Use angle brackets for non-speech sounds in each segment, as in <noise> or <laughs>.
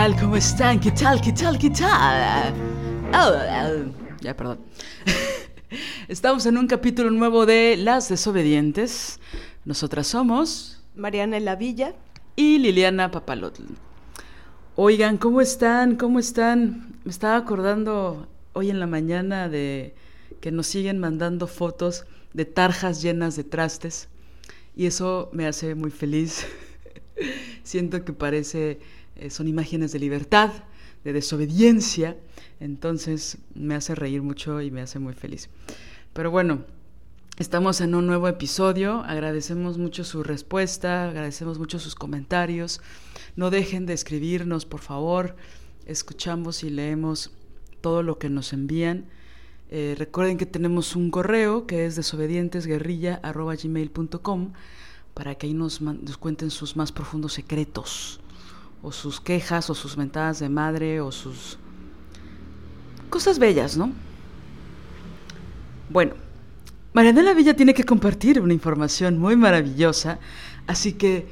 Tal? ¿Cómo están? ¿Qué tal? ¿Qué tal? ¿Qué tal? Oh, oh, ya, perdón. <laughs> Estamos en un capítulo nuevo de Las Desobedientes. Nosotras somos Marianela Villa. y Liliana Papalotl. Oigan, ¿cómo están? ¿Cómo están? Me estaba acordando hoy en la mañana de que nos siguen mandando fotos de tarjas llenas de trastes y eso me hace muy feliz. <laughs> Siento que parece, eh, son imágenes de libertad, de desobediencia, entonces me hace reír mucho y me hace muy feliz. Pero bueno, estamos en un nuevo episodio, agradecemos mucho su respuesta, agradecemos mucho sus comentarios, no dejen de escribirnos, por favor, escuchamos y leemos todo lo que nos envían. Eh, recuerden que tenemos un correo que es desobedientesguerrilla.gmail.com para que ahí nos, cuenten sus más profundos secretos, o sus quejas, o sus mentadas de madre, o sus cosas bellas, ¿no? Bueno, Marianela Villa tiene que compartir una información muy maravillosa, así que,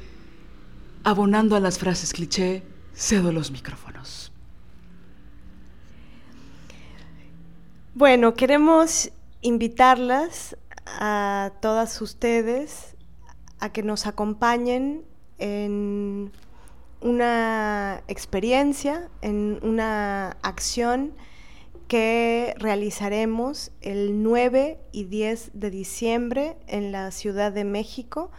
abonando a las frases cliché, cedo los micrófonos. Bueno, queremos invitarlas a todas ustedes a que nos acompañen en una experiencia, en una acción que realizaremos el 9 y 10 de diciembre en la Ciudad de México,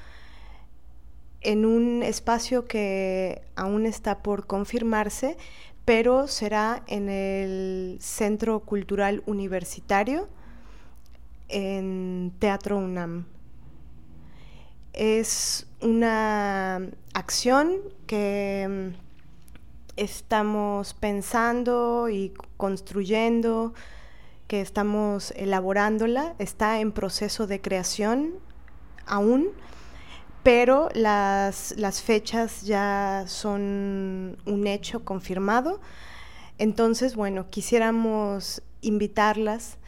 en un espacio que aún está por confirmarse, pero será en el Centro Cultural Universitario, en Teatro UNAM. Es una acción que mm, estamos pensando y construyendo, que estamos elaborándola, está en proceso de creación aún, pero las, las fechas ya son un hecho confirmado. Entonces, bueno, quisiéramos invitarlas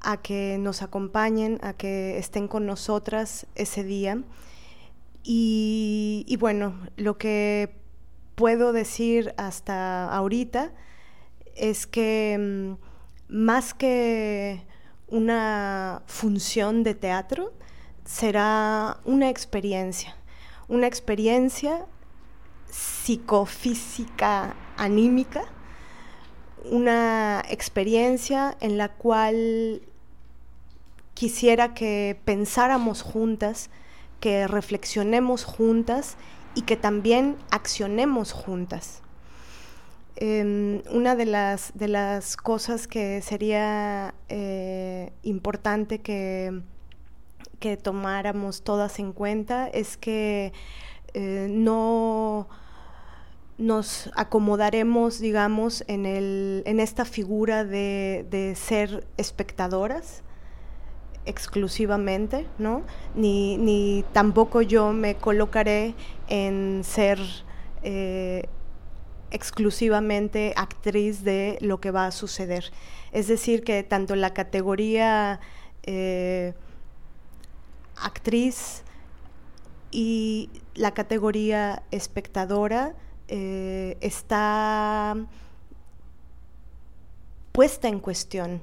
a que nos acompañen, a que estén con nosotras ese día. Y, bueno, lo que puedo decir hasta ahorita es que mm, más que una función de teatro, será una experiencia, una experiencia psicofísica anímica, una experiencia en la cual quisiera que pensáramos juntas, que reflexionemos juntas y que también accionemos juntas. Eh, una de las, de las cosas que sería eh, importante que, que, tomáramos todas en cuenta es que eh, no nos acomodaremos, digamos, en, el, en esta figura de, de ser espectadoras, exclusivamente, ¿no? Ni, ni, tampoco yo me colocaré en ser eh, exclusivamente actriz de lo que va a suceder. Es decir, que tanto la categoría eh, actriz y la categoría espectadora eh, está puesta en cuestión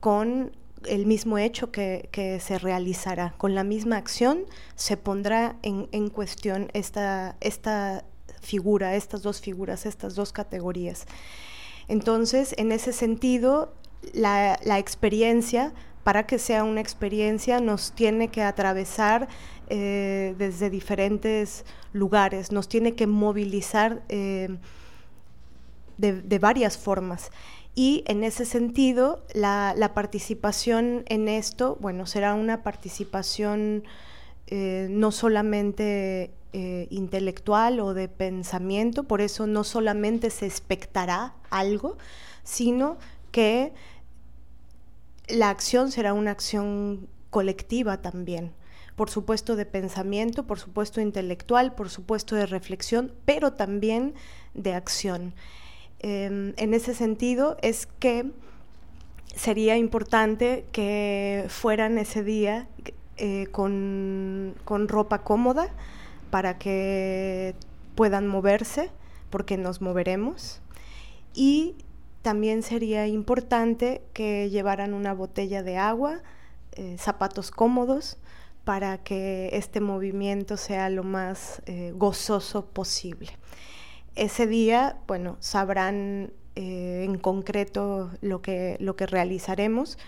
con el mismo hecho que, se realizará. Con la misma acción se pondrá en, cuestión esta, esta figura, estas dos figuras, estas dos categorías. Entonces, en ese sentido, la, experiencia, para que sea una experiencia, nos tiene que atravesar eh, desde diferentes lugares, nos tiene que movilizar eh, de, varias formas. Y en ese sentido, la, participación en esto, bueno, será una participación eh, no solamente intelectual o de pensamiento, por eso no solamente se expectará algo, sino que la acción será una acción colectiva también. Por supuesto de pensamiento, por supuesto intelectual, por supuesto de reflexión, pero también de acción. Em, en ese sentido es que sería importante que fueran ese día eh, con, ropa cómoda para que puedan moverse, porque nos moveremos. Y también sería importante que llevaran una botella de agua, eh, zapatos cómodos, para que este movimiento sea lo más eh, gozoso posible. Ese día, bueno, sabrán eh, en concreto lo que, lo que realizaremos,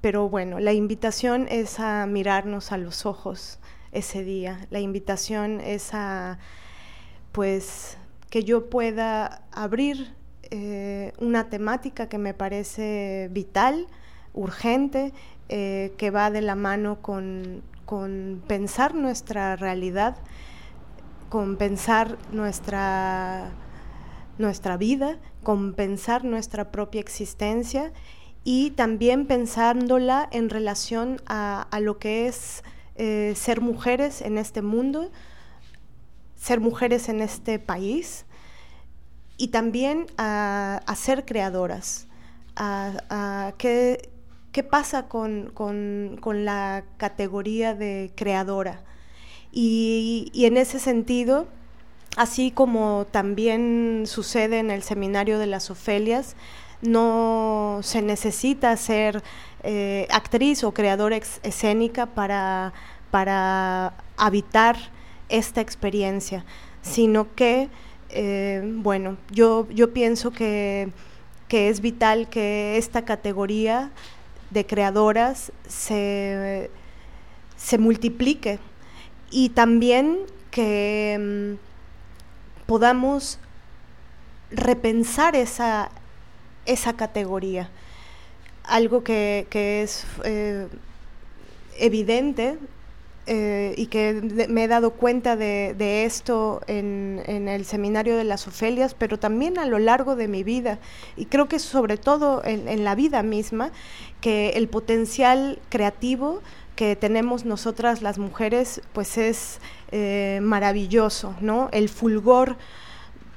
pero bueno, la invitación es a mirarnos a los ojos ese día, la invitación es a, pues, que yo pueda abrir eh, una temática que me parece vital, urgente, que va de la mano con, con pensar nuestra realidad compensar nuestra, nuestra vida, compensar nuestra propia existencia y también pensándola en relación a, lo que es eh, ser mujeres en este mundo, ser mujeres en este país y también a, ser creadoras, a, qué, pasa con, con la categoría de creadora y, en ese sentido, así como también sucede en el seminario de las Ofelias, no se necesita ser eh, actriz o creadora escénica para, para habitar esta experiencia, sino que, eh, bueno, yo, yo pienso que, que, es vital que esta categoría de creadoras se, se multiplique y también que mm, podamos repensar esa, esa categoría. Algo que, es eh, evidente eh, y que me he dado cuenta de, esto en, el seminario de las Ofelias, pero también a lo largo de mi vida, y creo que sobre todo en, la vida misma, que el potencial creativo que tenemos nosotras las mujeres, pues es eh, maravilloso, ¿no? El fulgor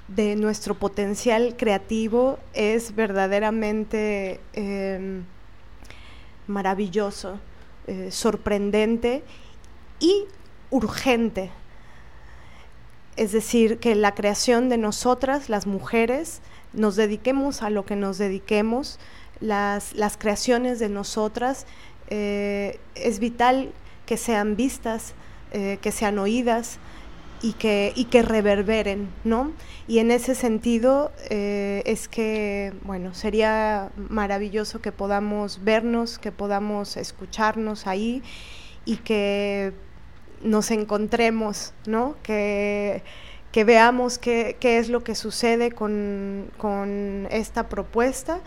de nuestro potencial creativo es verdaderamente em, maravilloso, eh, sorprendente y urgente. Es decir, que la creación de nosotras, las mujeres, nos dediquemos a lo que nos dediquemos, las, las creaciones de nosotras eh, es vital que sean vistas, eh, que sean oídas y que, y que reverberen, ¿no? Y en ese sentido eh, es que, bueno, sería maravilloso que podamos vernos, que podamos escucharnos ahí y que nos encontremos, ¿no? Que, que veamos qué, qué, es lo que sucede con, con esta propuesta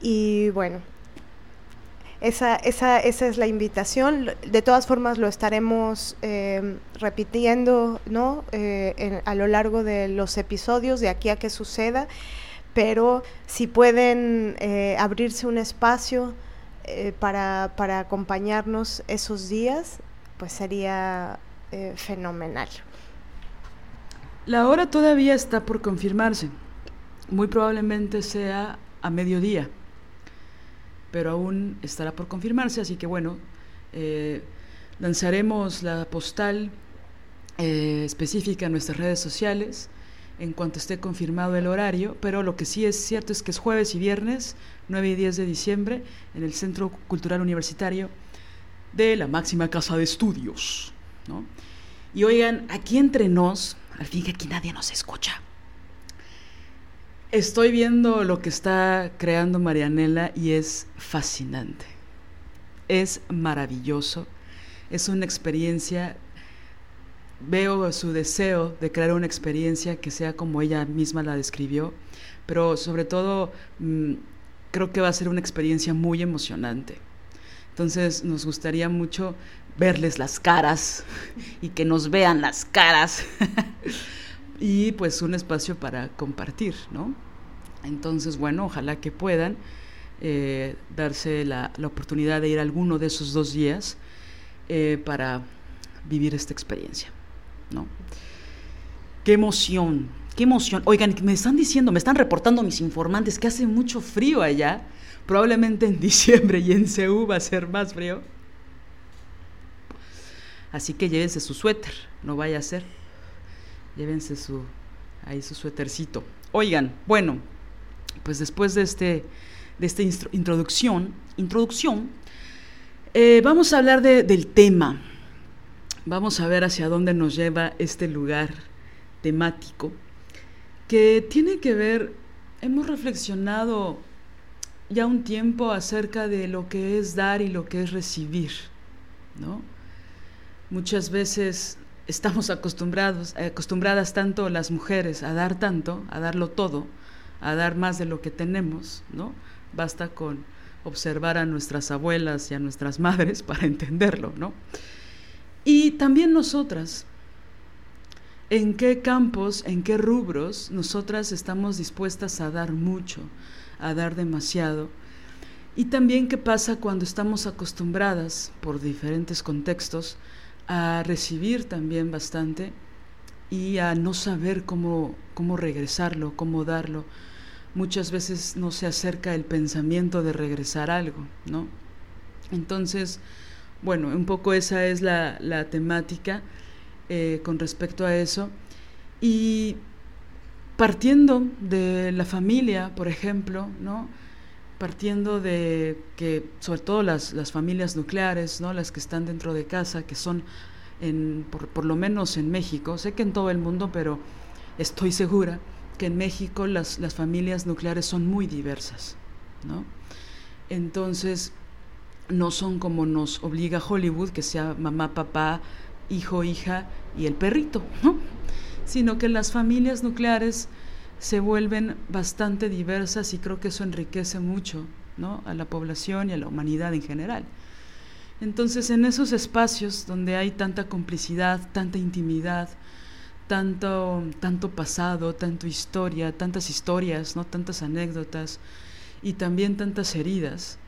y bueno, esa, esa, esa es la invitación. De todas formas, lo estaremos eh, repitiendo ¿no? Eh, a lo largo de los episodios, de aquí a que suceda. Pero si pueden eh, abrirse un espacio para, para, acompañarnos esos días, pues sería fenomenal. La hora todavía está por confirmarse. Muy probablemente sea a mediodía pero aún estará por confirmarse, así que bueno, eh, lanzaremos la postal eh, específica en nuestras redes sociales en cuanto esté confirmado el horario, pero lo que sí es cierto es que es jueves y viernes, 9 y 10 de diciembre, en el Centro Cultural Universitario de la máxima casa de estudios. Y oigan, aquí entre nos, al fin que aquí nadie nos escucha, estoy viendo lo que está creando Marianela y es fascinante. Es maravilloso. Es una experiencia veo su deseo de crear una experiencia que sea como ella misma la describió, pero sobre todo mm, creo que va a ser una experiencia muy emocionante. Entonces nos gustaría mucho verles las caras <laughs> y que nos vean las caras <laughs> y pues un espacio para compartir, ¿no? Entonces, bueno, ojalá que puedan eh, darse la, oportunidad de ir alguno de esos dos días eh, para vivir esta experiencia. ¿no? Qué emoción, qué emoción. Oigan, me están diciendo, me están reportando mis informantes que hace mucho frío allá. Probablemente en <laughs> diciembre y en Ceú va a ser más frío. Así que llévense su suéter, no vaya a ser. Llévense su ahí su suétercito. Oigan, bueno, pues después de este de esta introducción, introducción, eh, vamos a hablar del tema Vamos a ver hacia dónde nos lleva este lugar temático que tiene que ver, hemos reflexionado ya un tiempo acerca de lo que es dar y lo que es recibir, ¿no? Muchas veces estamos acostumbrados, acostumbradas tanto las mujeres a dar tanto, a darlo todo, a dar más de lo que tenemos, ¿no? Basta con observar a nuestras abuelas y a nuestras madres <laughs> para entenderlo, ¿no? Y también nosotras, en qué campos, en qué rubros nosotras estamos dispuestas a dar mucho, a dar demasiado. Y también qué pasa cuando estamos acostumbradas, por diferentes contextos, a recibir también bastante y a no saber cómo, cómo regresarlo, cómo darlo. Muchas veces no se acerca el pensamiento de regresar algo, ¿no? Entonces, bueno, un poco esa es la, temática eh, con respecto a eso. Y partiendo de la familia, por ejemplo, ¿no? partiendo de que, sobre todo las, familias nucleares, ¿no? las que están dentro de casa, que son, en, por, por, lo menos en México, sé que en todo el mundo, pero estoy segura que en México las, las familias nucleares son muy diversas. ¿no? Entonces, no son como nos obliga Hollywood, que sea mamá, papá, hijo, hija y el perrito, ¿no? Sino que las familias nucleares se vuelven bastante diversas y creo que eso enriquece mucho ¿no? a la población y a la humanidad en general. Entonces, en esos espacios donde hay tanta complicidad, tanta intimidad, tanto, tanto pasado, tanta historia, tantas historias, ¿no? tantas anécdotas y también tantas heridas,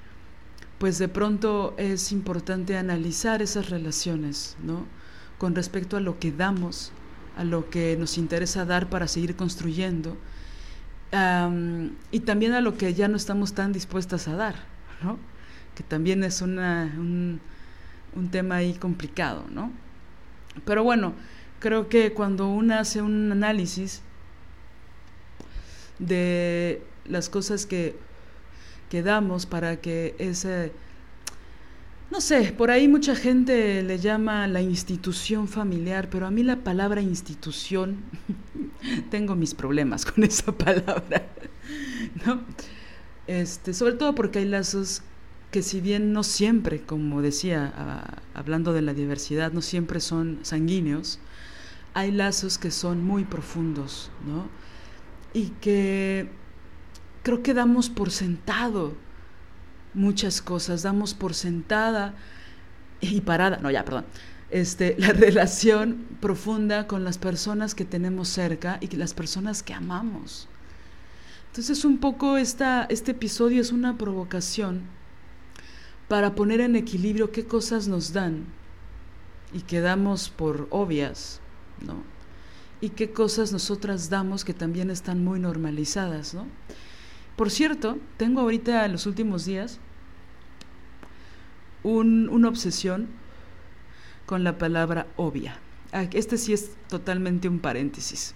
pues de pronto es importante analizar esas relaciones, ¿no? Con respecto a lo que damos, a lo que nos interesa dar para seguir construyendo, y también a lo que ya no estamos tan dispuestas a dar, ¿no? Que también es una, un, un tema ahí complicado, ¿no? Pero bueno, creo que cuando uno hace un análisis de las cosas que que damos para que ese, no sé, por ahí mucha gente le llama la institución familiar, pero a mí la palabra institución, <laughs> tengo mis problemas con esa palabra, <laughs> ¿no? Este, sobre todo porque hay lazos que si bien no siempre, como decía, hablando de la diversidad, no siempre son sanguíneos, hay lazos que son muy profundos, ¿no? Y que creo que damos por sentado muchas cosas, damos por sentada y parada, no, ya, perdón, este, <laughs> la relación profunda con las personas que tenemos cerca y las personas que amamos. Entonces un poco esta, este episodio es una provocación para poner en equilibrio qué cosas nos dan y que damos por obvias, ¿no? Y qué cosas nosotras damos que también están muy normalizadas, ¿no? Por cierto, tengo ahorita en los últimos días una obsesión con la palabra obvia. Ah, este sí es totalmente un paréntesis.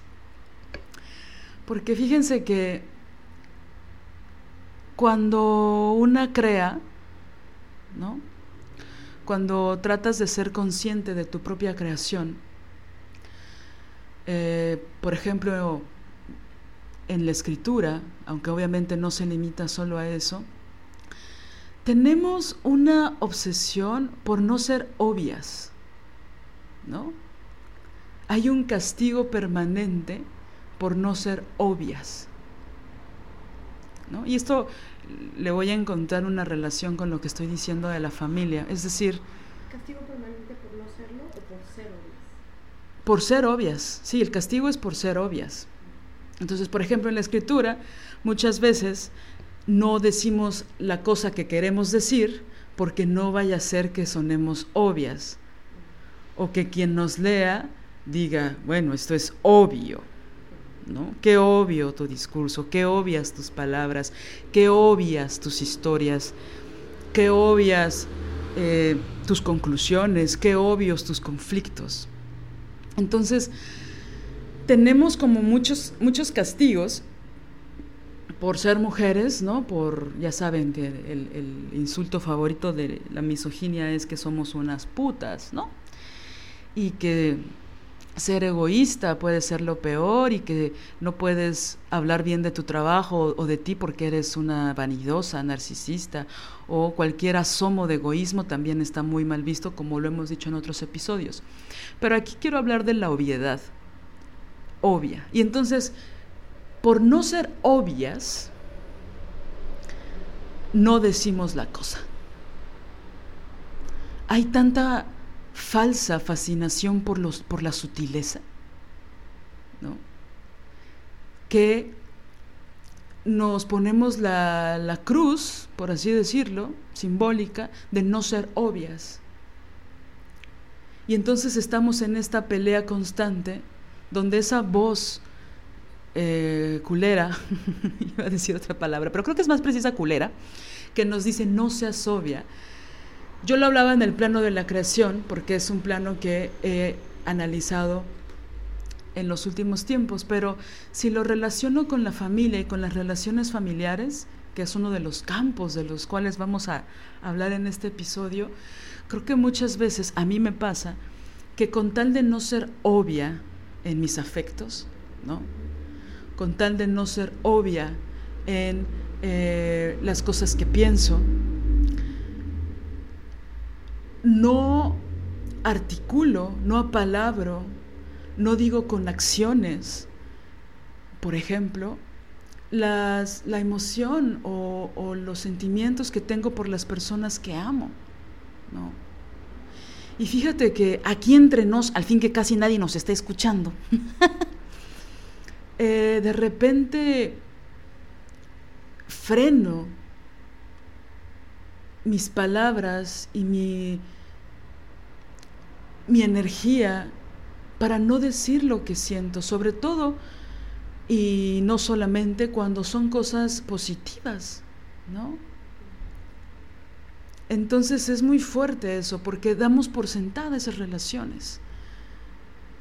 Porque fíjense que cuando una crea, ¿no? Cuando tratas de ser consciente de tu propia creación, eh, por ejemplo, en la escritura, aunque obviamente no se limita solo a eso, tenemos una obsesión por no ser obvias, ¿no? Hay un castigo permanente por no ser obvias. ¿no? Y esto le voy a encontrar una relación con lo que estoy diciendo de la familia. Es decir... ¿Castigo permanente por no serlo o por ser obvias? Por ser obvias, sí, el castigo es por ser obvias. Entonces, por ejemplo, en la escritura, muchas veces no decimos la cosa que queremos decir porque no vaya a ser que sonemos obvias o que quien nos lea diga, bueno, esto es obvio, ¿no? Qué obvio tu discurso, qué obvias tus palabras, qué obvias tus historias, qué obvias eh, tus conclusiones, qué obvios tus conflictos. Entonces, tenemos como muchos, muchos castigos por ser mujeres, ¿no? Por, ya saben que el, insulto favorito de la misoginia es que somos unas putas, ¿no? Y que ser egoísta puede ser lo peor y que no puedes hablar bien de tu trabajo o de ti porque eres una vanidosa, narcisista o cualquier asomo de egoísmo también está muy mal visto como lo hemos dicho en otros episodios. Pero aquí quiero hablar de la obviedad, obvia. Y entonces, por no ser obvias, no decimos la cosa. Hay tanta falsa fascinación por, los, por la sutileza, ¿no? que nos ponemos la, la cruz, por así decirlo, simbólica, de no ser obvias. Y entonces estamos en esta pelea constante donde esa voz eh, culera, <laughs> iba a decir otra palabra, pero creo que es más precisa culera, que nos dice no seas obvia, yo lo hablaba en el plano de la creación, porque es un plano que he analizado en los últimos tiempos, pero si lo relaciono con la familia y con las relaciones familiares, que es uno de los campos de los cuales vamos a hablar en este episodio, creo que muchas veces a mí me pasa que con tal de no ser obvia en mis afectos, ¿no? con tal de no ser obvia en eh, las cosas que pienso, no articulo, no apalabro, no digo con acciones, por ejemplo, las, la emoción o, o, los sentimientos que tengo por las personas que amo. ¿no? Y fíjate que aquí entre nos, al fin que casi nadie nos está escuchando, <laughs> eh, de repente freno mis palabras y mi mi energía para no decir lo que siento, sobre todo y no solamente cuando son cosas positivas, ¿no? Entonces es muy fuerte eso, porque damos por sentada esas relaciones,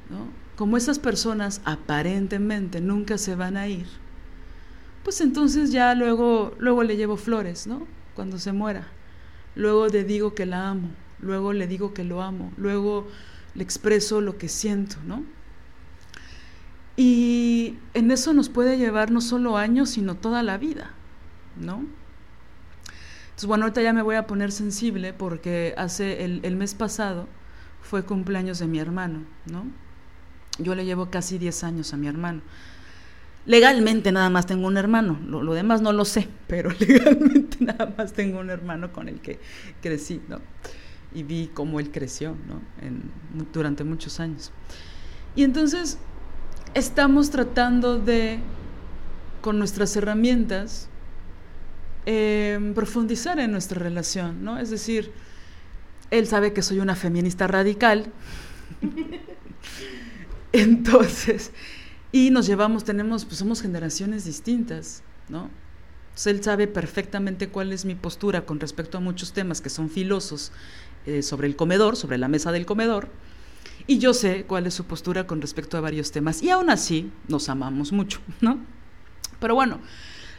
¿no? Como esas personas aparentemente nunca se van a ir, pues entonces ya luego, luego le llevo flores, ¿no? Cuando se muera. Luego le digo que la amo luego le digo que lo amo, luego le expreso lo que siento, ¿no? Y en eso nos puede llevar no solo años, sino toda la vida, ¿no? Entonces, bueno, ahorita ya me voy a poner sensible porque hace el, mes pasado fue cumpleaños de mi hermano, ¿no? Yo le llevo casi 10 años a mi hermano. Legalmente nada más tengo un hermano, lo, demás no lo sé, pero <laughs> legalmente nada más tengo un hermano con el que crecí, ¿no? y vi cómo él creció ¿no? durante muchos años. Y entonces estamos tratando de, con nuestras herramientas, eh, profundizar en nuestra relación, ¿no? Es decir, él sabe que soy una feminista radical, <laughs> entonces, y nos llevamos, tenemos, pues somos generaciones distintas, ¿no? Él sabe perfectamente cuál es mi postura con respecto a muchos temas que son filosos eh, sobre el comedor, sobre la mesa del comedor, Y yo sé cuál es su postura con respecto a varios temas. Y aún así nos amamos mucho, ¿no? Pero bueno,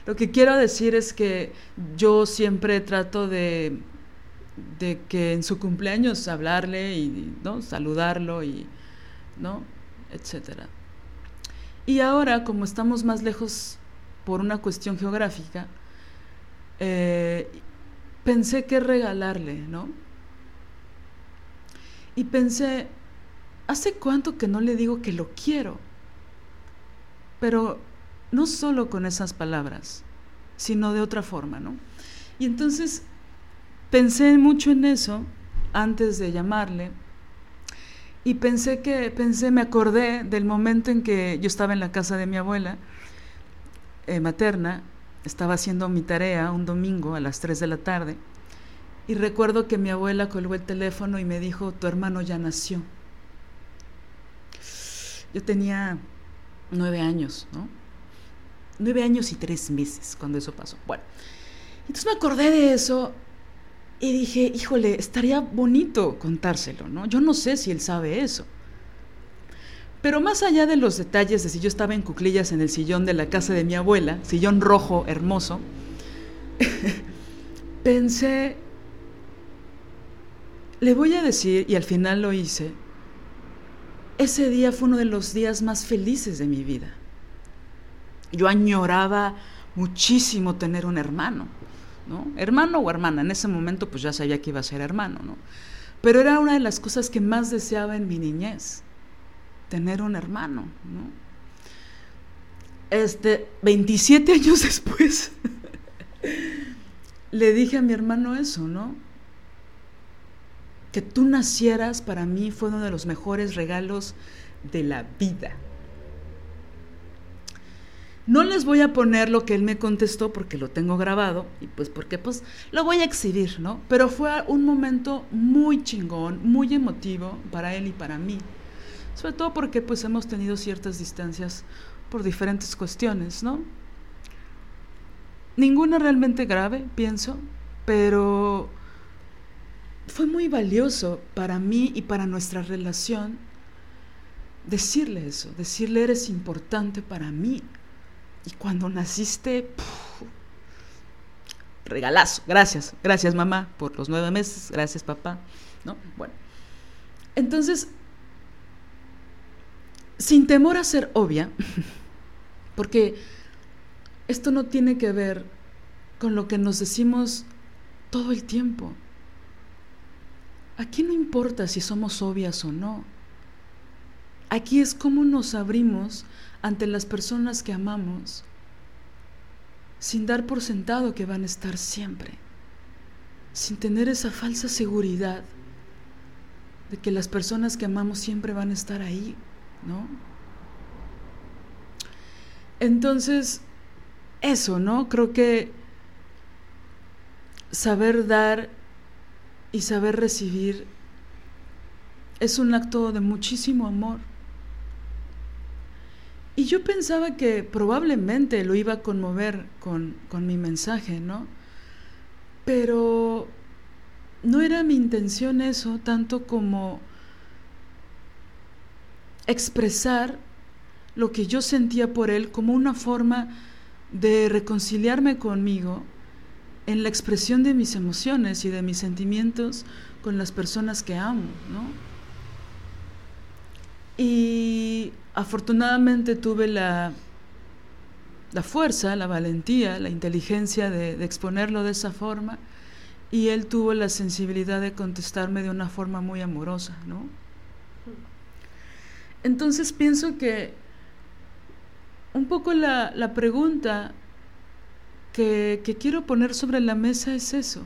lo que quiero decir es que yo siempre trato de, que en su cumpleaños hablarle y ¿no? saludarlo y, ¿no? etcétera. Y ahora, como estamos más lejos por una cuestión geográfica, eh, pensé qué regalarle, ¿no? Y pensé, ¿hace cuánto que no le digo que lo quiero? Pero no solo con esas palabras, sino de otra forma, ¿no? Y entonces pensé mucho en eso antes de llamarle y pensé que, pensé, me acordé del momento en que yo estaba en la casa de mi abuela eh, materna, estaba haciendo mi tarea un domingo a las 3 de la tarde y recuerdo que mi abuela colgó el teléfono y me dijo, tu hermano ya nació. Yo tenía nueve años, ¿no? Nueve años y tres meses cuando eso pasó. Bueno, entonces me acordé de eso y dije, híjole, estaría bonito contárselo, ¿no? Yo no sé si él sabe eso. Pero más allá de los detalles de si yo estaba en cuclillas en el sillón de la casa de mi abuela, sillón rojo hermoso, <laughs> pensé, le voy a decir, y al final lo hice, ese día fue uno de los días más felices de mi vida. Yo añoraba muchísimo tener un hermano, ¿no? Hermano o hermana, en ese momento pues ya sabía que iba a ser hermano, ¿no? Pero era una de las cosas que más deseaba en mi niñez, tener un hermano, ¿no? Este, 27 años después, <laughs> le dije a mi hermano eso, ¿no? Que tú nacieras para mí fue uno de los mejores regalos de la vida. No les voy a poner lo que él me contestó porque lo tengo grabado y pues porque pues lo voy a exhibir, ¿no? Pero fue un momento muy chingón, muy emotivo para él y para mí. Sobre todo porque pues hemos tenido ciertas distancias por diferentes cuestiones, ¿no? Ninguna realmente grave, pienso, pero fue muy valioso para mí y para nuestra relación decirle eso, decirle eres importante para mí, y cuando naciste, regalazo. Gracias, gracias mamá por los nueve meses, gracias papá. ¿No? Bueno. Entonces, sin temor a ser obvia, <laughs> porque esto no tiene que ver con lo que nos decimos todo el tiempo. Aquí no importa si somos obvias o no. Aquí es cómo nos abrimos ante las personas que amamos sin dar por sentado que van a estar siempre, sin tener esa falsa seguridad de que las personas que amamos siempre van a estar ahí, ¿no? Entonces, eso, ¿no? Creo que saber dar y saber recibir es un acto de muchísimo amor. Y yo pensaba que probablemente lo iba a conmover con, con mi mensaje, ¿no? Pero no era mi intención eso, tanto como expresar lo que yo sentía por él como una forma de reconciliarme conmigo en la expresión de mis emociones y de mis sentimientos con las personas que amo, ¿no? Y afortunadamente tuve la, la fuerza, la valentía, la inteligencia de, exponerlo de esa forma y él tuvo la sensibilidad de contestarme de una forma muy amorosa, ¿no? Entonces pienso que un poco la, la pregunta que, que quiero poner sobre la mesa es eso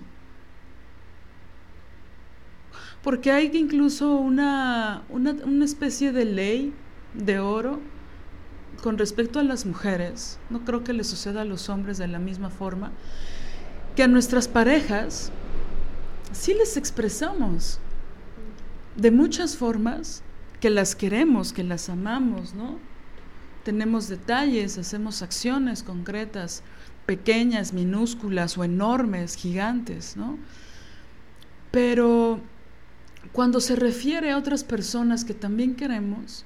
porque hay incluso una, una, una, especie de ley de oro con respecto a las mujeres, no creo que le suceda a los hombres de la misma forma, que a nuestras parejas sí les expresamos de muchas formas que las queremos, que las amamos, ¿no? Tenemos detalles, hacemos acciones concretas, pequeñas, minúsculas o enormes, gigantes, ¿no? Pero cuando se refiere a otras personas que también queremos,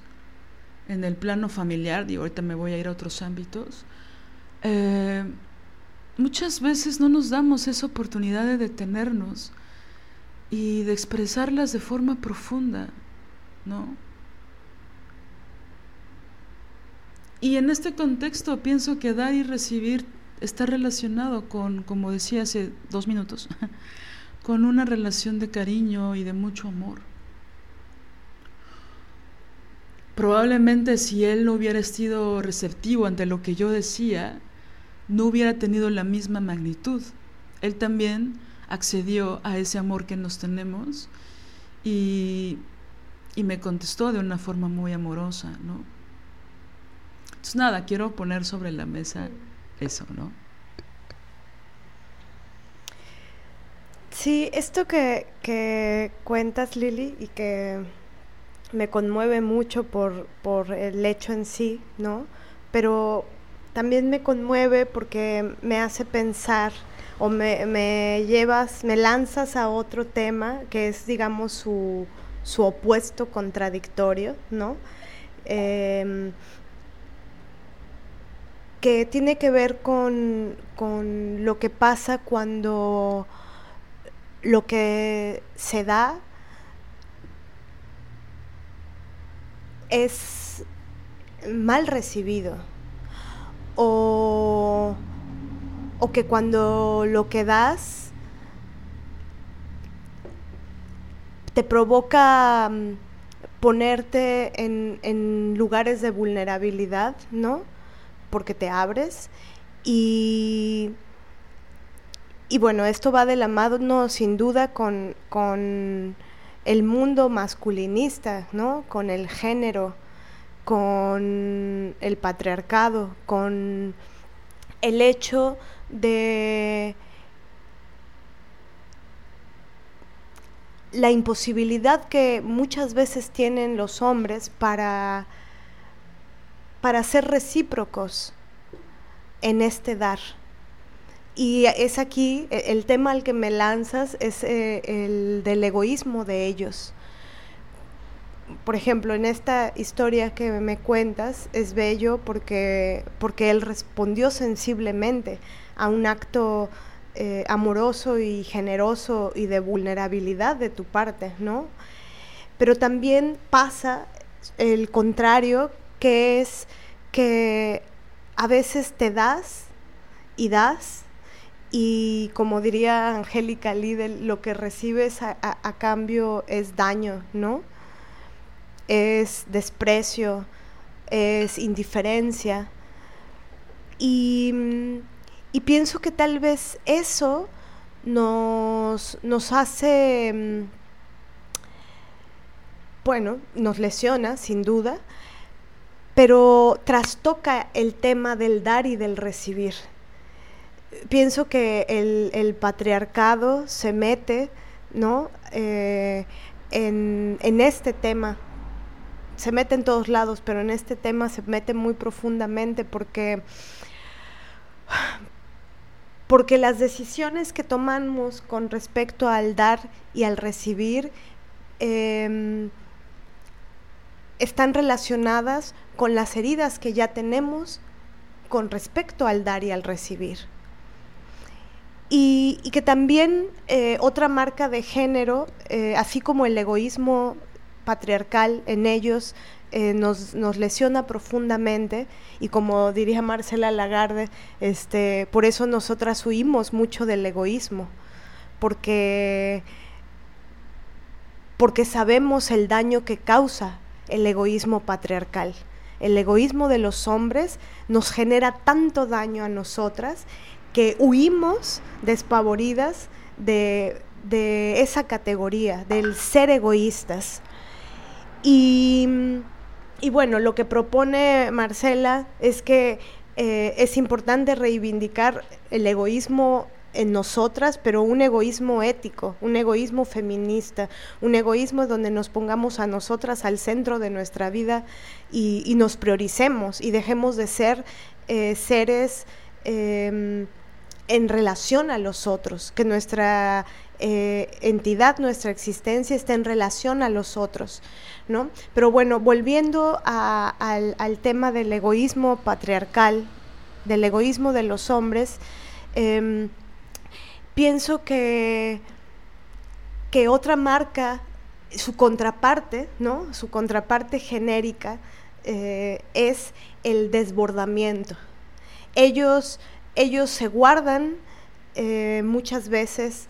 en el plano familiar, digo, ahorita me voy a ir a otros ámbitos, eh, muchas veces no nos damos esa oportunidad de detenernos y de expresarlas de forma profunda, ¿no? Y en este contexto pienso que dar y recibir está relacionado con, como decía hace dos minutos, <laughs> con una relación de cariño y de mucho amor. Probablemente si él no hubiera sido receptivo ante lo que yo decía, no hubiera tenido la misma magnitud. Él también accedió a ese amor que nos tenemos y, y me contestó de una forma muy amorosa, ¿no? Entonces nada, quiero poner sobre la mesa eso, ¿no? Sí, esto que, que cuentas, Lili, y que me conmueve mucho por, por el hecho en sí, ¿no? Pero también me conmueve porque me hace pensar o me, llevas, me lanzas a otro tema que es, digamos, su, su opuesto contradictorio, ¿no? Em, que tiene que ver con, con lo que pasa cuando lo que se da es mal recibido o, o que cuando lo que das te provoca mm, ponerte en, en, lugares de vulnerabilidad, ¿no? Porque te abres y, y bueno, esto va de la mano sin duda con, con el mundo masculinista, ¿no? Con el género, con el patriarcado, con el hecho de la imposibilidad que muchas veces tienen los hombres para, para ser recíprocos en este dar. Y es aquí, e, el tema al que me lanzas es eh, el del egoísmo de ellos. Por ejemplo, en esta historia que me cuentas es bello porque, porque él respondió sensiblemente a un acto eh, amoroso y generoso y de vulnerabilidad de tu parte, ¿no? Pero también pasa el contrario, que es que a veces te das y das y como diría Angélica Lidl, lo que recibes a, cambio es daño, ¿no? Es desprecio, es indiferencia. Y, pienso que tal vez eso nos, nos hace, mm, bueno, nos lesiona sin duda, pero trastoca el tema del dar y del recibir pienso que el, patriarcado se mete, ¿no? Eh, en, este tema. Se mete en todos lados, pero en este tema se mete muy profundamente porque porque las decisiones que tomamos con respecto al dar y al recibir em, están relacionadas con las heridas que ya tenemos con respecto al dar y al recibir. Y, que también eh, otra marca de género, eh, así como el egoísmo patriarcal en ellos, eh, nos, nos, lesiona profundamente y como diría Marcela Lagarde, este, por eso nosotras huimos mucho del egoísmo, porque, porque sabemos el daño que causa el egoísmo patriarcal. El egoísmo de los hombres nos genera tanto daño a nosotras que huimos despavoridas de, esa categoría, del ser egoístas. Y, bueno, lo que propone Marcela es que eh, es importante reivindicar el egoísmo en nosotras, pero un egoísmo ético, un egoísmo feminista, un egoísmo donde nos pongamos a nosotras al centro de nuestra vida y, nos prioricemos y dejemos de ser eh, seres em, en relación a los otros, que nuestra eh, entidad, nuestra existencia está en relación a los otros, ¿no? Pero bueno, volviendo al, tema del egoísmo patriarcal, del egoísmo de los hombres, em, pienso que, que otra marca, su contraparte, ¿no? Su contraparte genérica eh, es el desbordamiento. Ellos ellos se guardan eh, muchas veces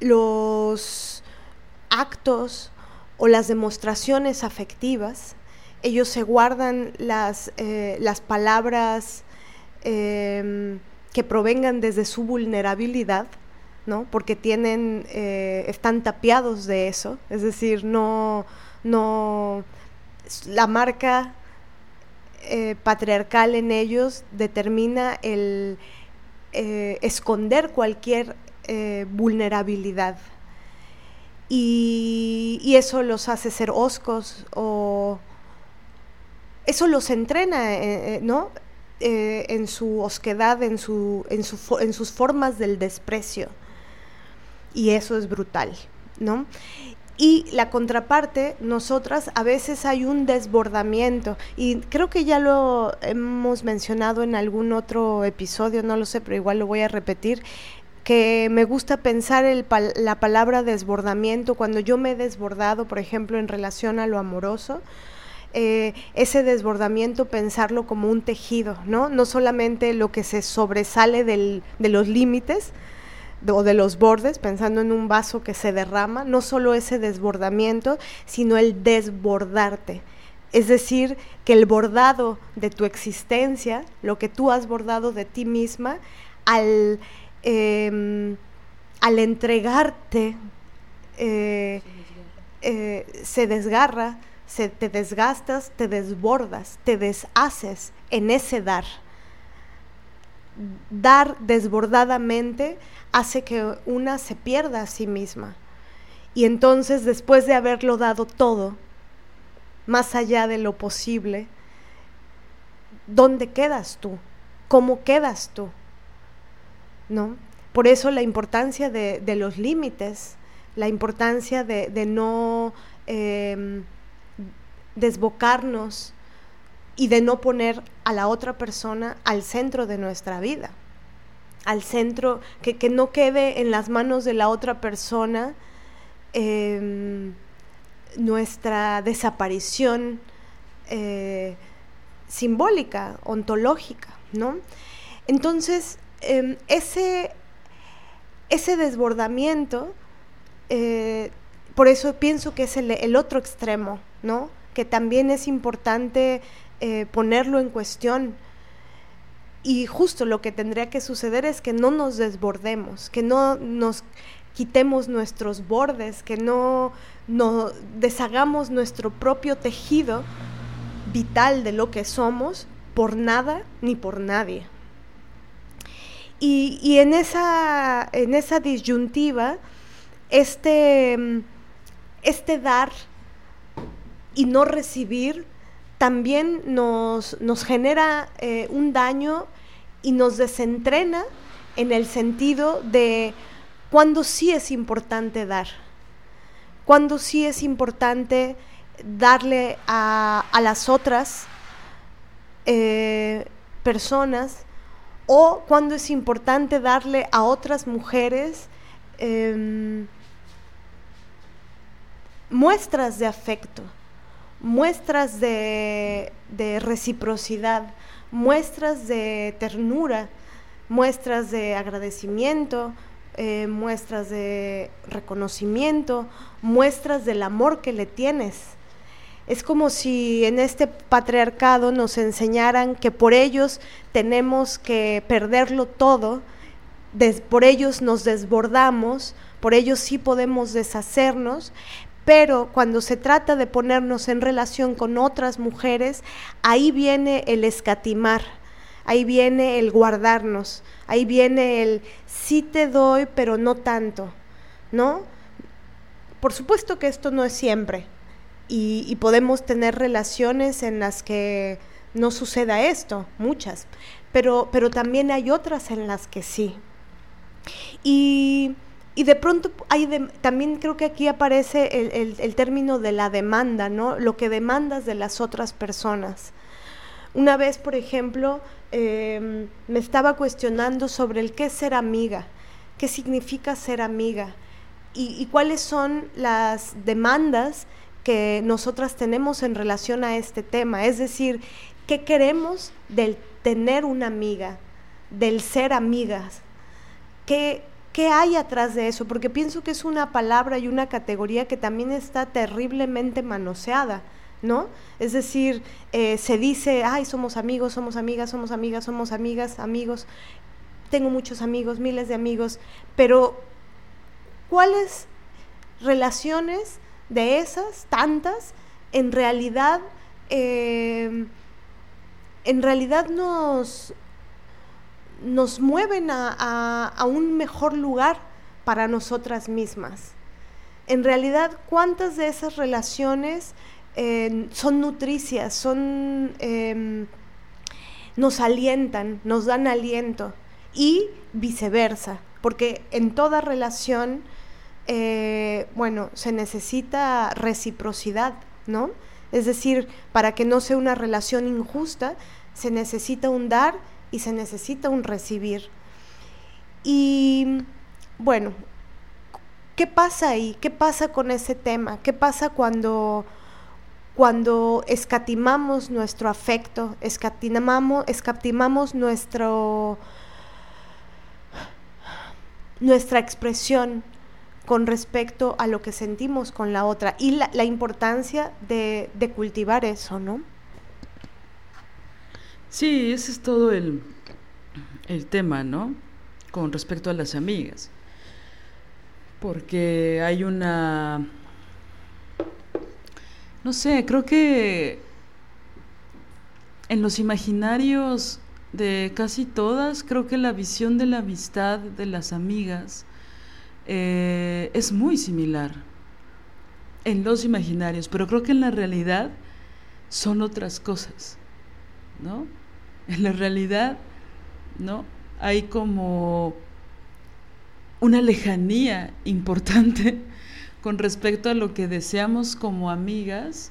los actos o las demostraciones afectivas, ellos se guardan las, eh, las palabras em, que provengan desde su vulnerabilidad, ¿no? porque tienen, eh, están tapiados de eso, es decir, no, no, la marca eh, patriarcal en ellos determina el eh, esconder cualquier eh, vulnerabilidad. Y, eso los hace ser oscos o eso los entrena, ¿no? en su osquedad, en, en, su, en sus formas del desprecio. Y eso es brutal, ¿no? Y la contraparte, nosotras a veces hay un desbordamiento y creo que ya lo hemos mencionado en algún otro episodio, no lo sé, pero igual lo voy a repetir, que me gusta pensar el la palabra desbordamiento cuando yo me he desbordado, por ejemplo, en relación a lo amoroso. Eh, ese desbordamiento pensarlo como un tejido, ¿no? No solamente lo que se sobresale del, de los límites, o de los bordes, pensando en un vaso que se derrama, no solo ese desbordamiento, sino el desbordarte. Es decir, que el bordado de tu existencia, lo que tú has bordado de ti misma, al, em, al entregarte, eh, eh, se desgarra, se, te desgastas, te desbordas, te deshaces en ese dar. Dar desbordadamente hace que una se pierda a sí misma. Y entonces, después de haberlo dado todo, más allá de lo posible, ¿dónde quedas tú? ¿Cómo quedas tú? ¿No? Por eso la importancia de, los límites, la importancia de, no em, desbocarnos y de no poner a la otra persona al centro de nuestra vida al centro, que, no quede en las manos de la otra persona em, nuestra desaparición eh, simbólica, ontológica, ¿no? Entonces, em, ese, ese desbordamiento, eh, por eso pienso que es el, otro extremo, ¿no? Que también es importante eh, ponerlo en cuestión, y justo lo que tendría que suceder es que no nos desbordemos, que no nos quitemos nuestros bordes, que no, no deshagamos nuestro propio tejido vital de lo que somos por nada ni por nadie. Y, en, esa, en esa disyuntiva, este, este dar y no recibir también nos, nos genera eh, un daño y nos desentrena en el sentido de cuando sí es importante dar, cuando sí es importante darle a, las otras eh, personas o cuando es importante darle a otras mujeres em, muestras de afecto, muestras de reciprocidad, muestras de ternura, muestras de agradecimiento, eh, muestras de reconocimiento, muestras del amor que le tienes. Es como si en este patriarcado nos enseñaran que por ellos tenemos que perderlo todo, por ellos nos desbordamos, por ellos sí podemos deshacernos, pero cuando se trata de ponernos en relación con otras mujeres, ahí viene el escatimar, ahí viene el guardarnos, ahí viene el sí te doy, pero no tanto, ¿no? Por supuesto que esto no es siempre y, podemos tener relaciones en las que no suceda esto, muchas, pero, pero también hay otras en las que sí. Y, de pronto hay también creo que aquí aparece el, término de la demanda, ¿no? Lo que demandas de las otras personas. Una vez, por ejemplo, em, me estaba cuestionando sobre el qué es ser amiga, qué significa ser amiga y, cuáles son las demandas que nosotras tenemos en relación a este tema. Es decir, ¿qué queremos del tener una amiga, del ser amigas? ¿Qué, ¿Qué hay atrás de eso? Porque pienso que es una palabra y una categoría que también está terriblemente manoseada. ¿no? Es decir, eh, se dice, ay, somos amigos, somos amigas, somos amigas, somos amigas, amigos, tengo muchos amigos, miles de amigos, pero ¿cuáles relaciones de esas, tantas, en realidad, eh, en realidad nos, nos mueven a, un mejor lugar para nosotras mismas. En realidad, ¿cuántas de esas relaciones eh, son nutricias, son, em, nos alientan, nos dan aliento y viceversa, porque en toda relación, eh, bueno, se necesita reciprocidad, ¿no? Es decir, para que no sea una relación injusta, se necesita un dar y se necesita un recibir. Y bueno, ¿qué pasa ahí? ¿Qué pasa con ese tema? ¿Qué pasa cuando, cuando escatimamos nuestro afecto, escatimamos, escatimamos nuestro, nuestra expresión con respecto a lo que sentimos con la otra y la, importancia de, de cultivar eso, ¿no? Sí, ese es todo el, tema, ¿no? Con respecto a las amigas. Porque hay una... No sé, creo que en los imaginarios de casi todas, creo que la visión de la amistad de las amigas eh, es muy similar en los imaginarios, pero creo que en la realidad son otras cosas, ¿no? <laughs> En la realidad, ¿no? Hay como una lejanía importante <laughs> con respecto a lo que deseamos como amigas,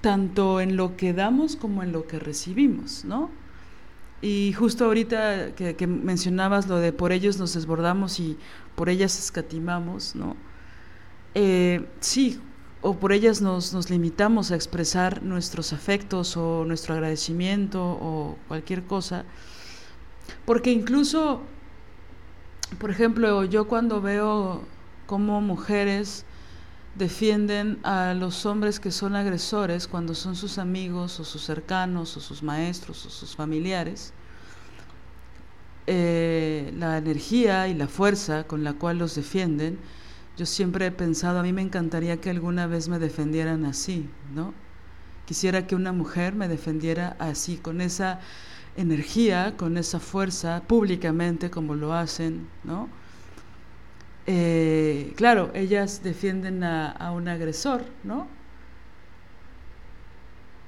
tanto en lo que damos como en lo que recibimos, ¿no? Y justo ahorita que, mencionabas lo de por ellos nos desbordamos y por ellas escatimamos, ¿no? Eh, sí, o por ellas nos, nos, limitamos a expresar nuestros afectos o nuestro agradecimiento o cualquier cosa. Porque incluso, por ejemplo, yo cuando veo cómo mujeres defienden a los hombres que son agresores cuando son sus amigos o sus cercanos o sus maestros o sus familiares, eh, la energía y la fuerza con la cual los defienden, yo siempre he pensado, a mí me encantaría que alguna vez me defendieran así, ¿no? Quisiera que una mujer me defendiera así, con esa energía, con esa fuerza, públicamente como lo hacen, ¿no? Eh, claro, ellas defienden a, a, un agresor, ¿no?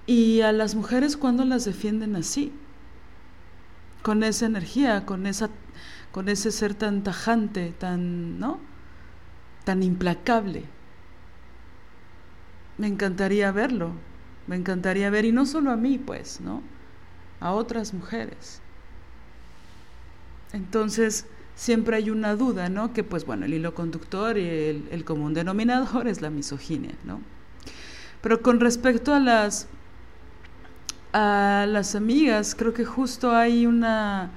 Y a las mujeres cuando las defienden así, con esa energía, con esa, con ese ser tan tajante, tan, ¿no? Tan implacable. Me encantaría verlo, me encantaría ver, y no solo a mí, pues, ¿no? A otras mujeres. Entonces, siempre hay una duda, ¿no? Que pues bueno, el hilo conductor y el, el, común denominador es la misoginia, ¿no? Pero con respecto a las a las amigas, creo que justo hay una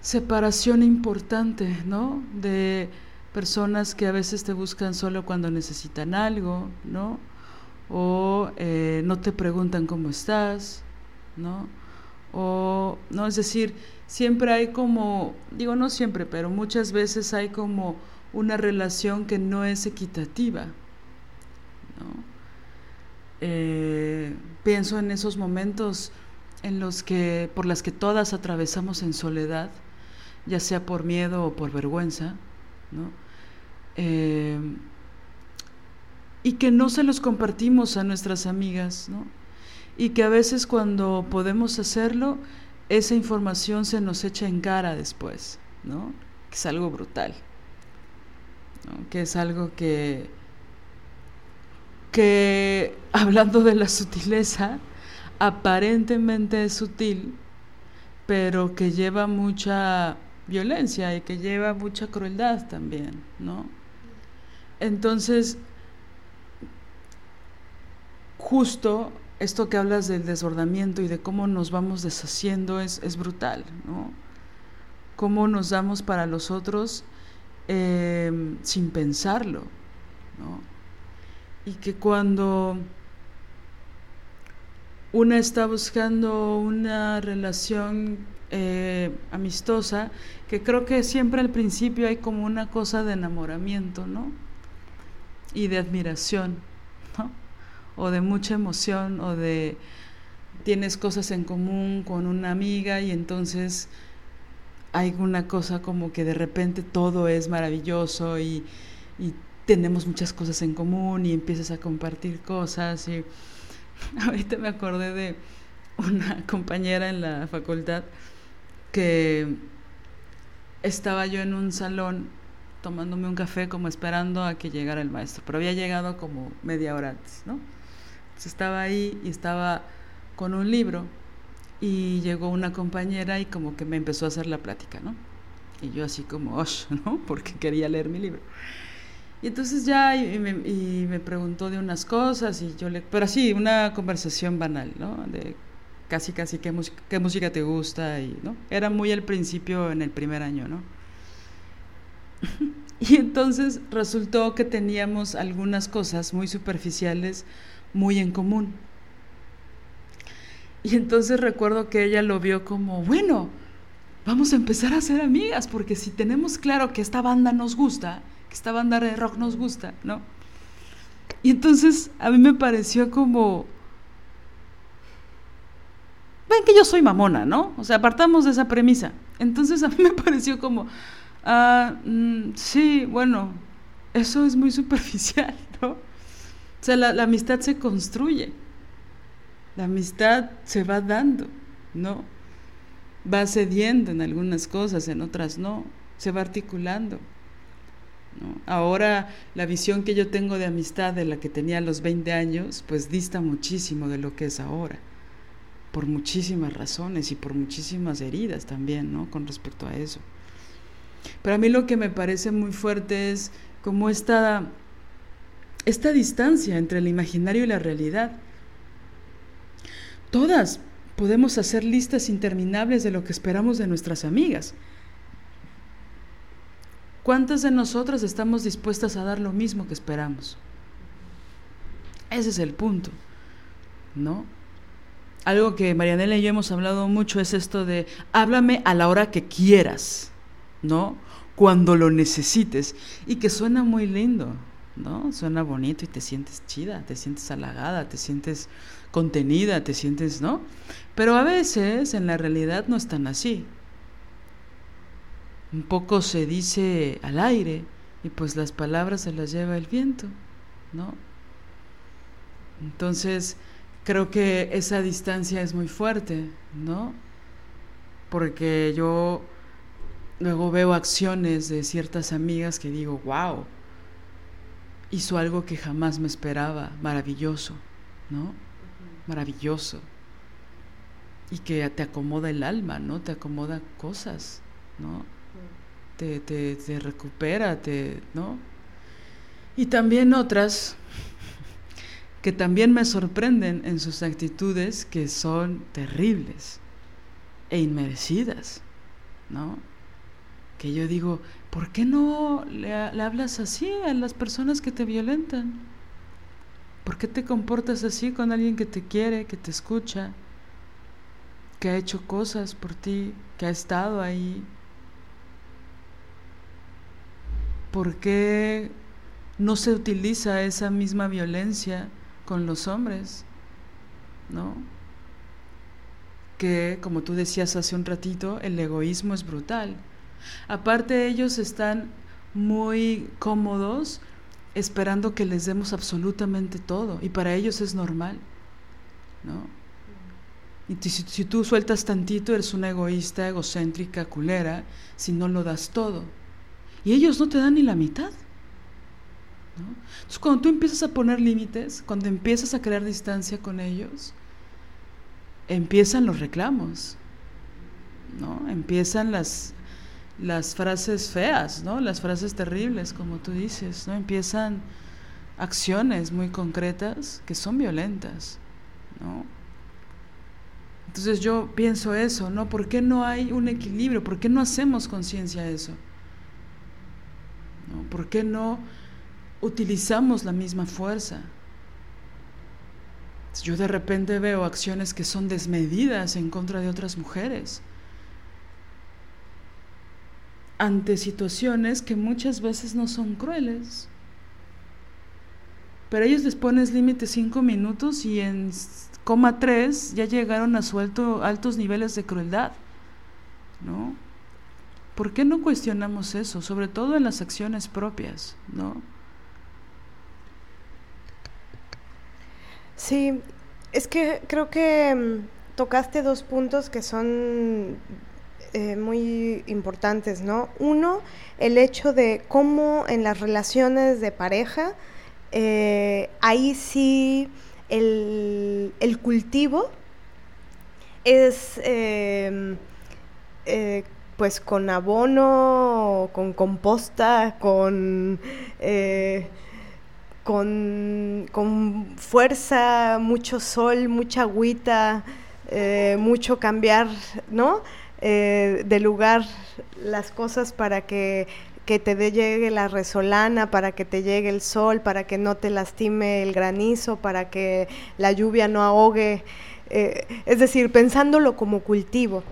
separación importante, ¿no? De personas que a veces te buscan solo cuando necesitan algo, ¿no? O eh, no te preguntan cómo estás, ¿no? O, no, es decir, siempre hay como, digo no siempre, pero muchas veces hay como una relación que no es equitativa, ¿no? Eh, pienso en esos momentos en los que, por las que todas atravesamos en soledad, ya sea por miedo o por vergüenza, ¿no? Eh, y que no se los compartimos a nuestras amigas, ¿no? Y que a veces cuando podemos hacerlo, esa información se nos echa en cara después, ¿no? Que es algo brutal, que es algo que, que, <laughs> hablando de la sutileza, aparentemente es sutil, pero que lleva mucha violencia y que lleva mucha crueldad también, ¿no? Entonces, justo esto que hablas del desbordamiento y de cómo nos vamos deshaciendo es, es brutal, ¿no? Cómo nos damos para los otros eh, sin pensarlo, ¿no? Y que cuando una está buscando una relación eh, amistosa, que creo que siempre al principio hay como una cosa de enamoramiento, ¿no? Y de admiración, ¿no? O de mucha emoción, o de tienes cosas en común con una amiga y entonces hay una cosa como que de repente todo es maravilloso y, y tenemos muchas cosas en común y empiezas a compartir cosas y <laughs> ahorita me acordé de una <laughs> compañera en la facultad que estaba yo en un salón tomándome un café como esperando a que llegara el maestro, pero había llegado como media hora antes, ¿no? Entonces estaba ahí y estaba con un libro y llegó una compañera y como que me empezó a hacer la plática, ¿no? Y yo así como, osh, <laughs> ¿no? Porque quería leer mi libro. Y entonces ya y me, me, preguntó de unas cosas y yo le... Pero así, una conversación banal, ¿no? De casi, casi qué, qué música te gusta y, ¿no? Era muy al principio en el primer año, ¿no? <laughs> y entonces resultó que teníamos algunas cosas muy superficiales muy en común. Y entonces recuerdo que ella lo vio como, bueno, vamos a empezar a ser amigas, porque si tenemos claro que esta banda nos gusta, que esta banda de rock nos gusta, ¿no? Y entonces a mí me pareció como, ven que yo soy mamona, ¿no? O sea, apartamos de esa premisa. Entonces a mí me <laughs> pareció como, ah, mm, sí, bueno, eso es muy <laughs> superficial, ¿no? O sea, la, amistad se construye, la amistad se va dando, ¿no? Va cediendo en algunas cosas, en otras no, se va articulando. Ahora la visión que yo tengo de amistad de la que tenía a los 20 años, pues dista muchísimo de lo que es ahora por muchísimas razones y por muchísimas heridas también, ¿no? Con respecto a eso. Pero a mí lo que me parece muy fuerte es como esta, esta distancia entre el imaginario y la realidad. Todas podemos hacer listas interminables de lo que esperamos de nuestras amigas. ¿Cuántas de nosotras estamos dispuestas a dar lo mismo que esperamos? Ese es el punto, ¿no? Algo que Marianela y yo hemos hablado mucho es esto de háblame a la hora que quieras, ¿no? Cuando lo necesites. Y que suena muy lindo, ¿no? Suena bonito y te sientes chida, te sientes halagada, te sientes contenida, te sientes, ¿no? Pero a veces en la realidad no es tan así. Un poco se dice al aire y pues las palabras se las lleva el viento, ¿no? Entonces, creo que esa distancia es muy fuerte, ¿no? Porque yo luego veo acciones de ciertas amigas que digo, wow, hizo algo que jamás me esperaba, maravilloso, ¿no? Maravilloso. Y que te acomoda el alma, ¿no? Te acomoda cosas, ¿no? Te, te, te recupera, te, ¿no? Y también otras que también me sorprenden en sus actitudes que son terribles e inmerecidas, ¿no? Que yo digo, ¿por qué no le, le, hablas así a las personas que te violentan? ¿Por qué te comportas así con alguien que te quiere, que te escucha, que ha hecho cosas por ti, que ha estado ahí? ¿Por qué no se utiliza esa misma violencia con los hombres, ¿no? Que, como tú decías hace un ratito, el egoísmo es brutal. Aparte, ellos están muy cómodos esperando que les demos absolutamente todo, y para ellos es normal, ¿no? Y si, tú sueltas tantito, eres una egoísta, egocéntrica, culera, si no lo das todo. Y ellos no te dan ni la mitad. Entonces, cuando tú empiezas a poner límites, cuando empiezas a crear distancia con ellos, empiezan los reclamos, ¿no? Empiezan las, las frases feas, ¿no? Las frases terribles, como tú dices, ¿no? Empiezan acciones muy concretas que son violentas, ¿no? Entonces yo pienso eso, ¿no? ¿Por qué no hay un equilibrio? ¿Por qué no hacemos conciencia de eso? ¿Por qué no utilizamos la misma fuerza? Yo de repente veo acciones que son desmedidas en contra de otras mujeres ante situaciones que muchas veces no son crueles. Pero ellos les pones límite cinco minutos y en coma tres ya llegaron a suelto altos niveles de crueldad. ¿No? ¿Por qué no cuestionamos eso? Sobre todo en las acciones propias, ¿no? Sí, es que creo que mm, tocaste dos puntos que son eh, muy importantes, ¿no? Uno, el hecho de cómo en las relaciones de pareja, eh, ahí sí el, cultivo es em, eh, pues con abono, con composta, con con, fuerza, mucho sol, mucha agüita, eh, mucho cambiar, ¿no? Eh, de lugar las cosas para que, te llegue la resolana, para que te llegue el sol, para que no te lastime el granizo, para que la lluvia no ahogue. Eh, es decir, pensándolo como cultivo.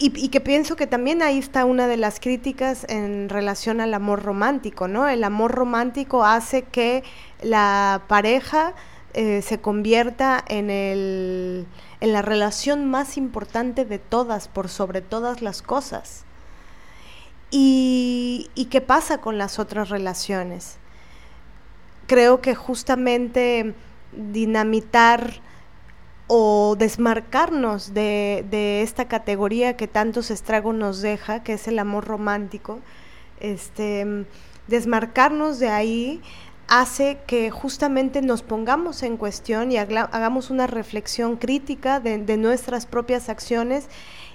Y, que pienso que también ahí está una de las críticas en relación al amor romántico, ¿no? El amor romántico hace que la pareja eh, se convierta en, el, en la relación más importante de todas, por sobre todas las cosas. ¿Y, y qué pasa con las otras relaciones? Creo que justamente dinamitar o desmarcarnos de, esta categoría que tantos estragos nos deja, que es el amor romántico, este, desmarcarnos de ahí hace que justamente nos pongamos en cuestión y hagamos una reflexión crítica de, de, nuestras propias acciones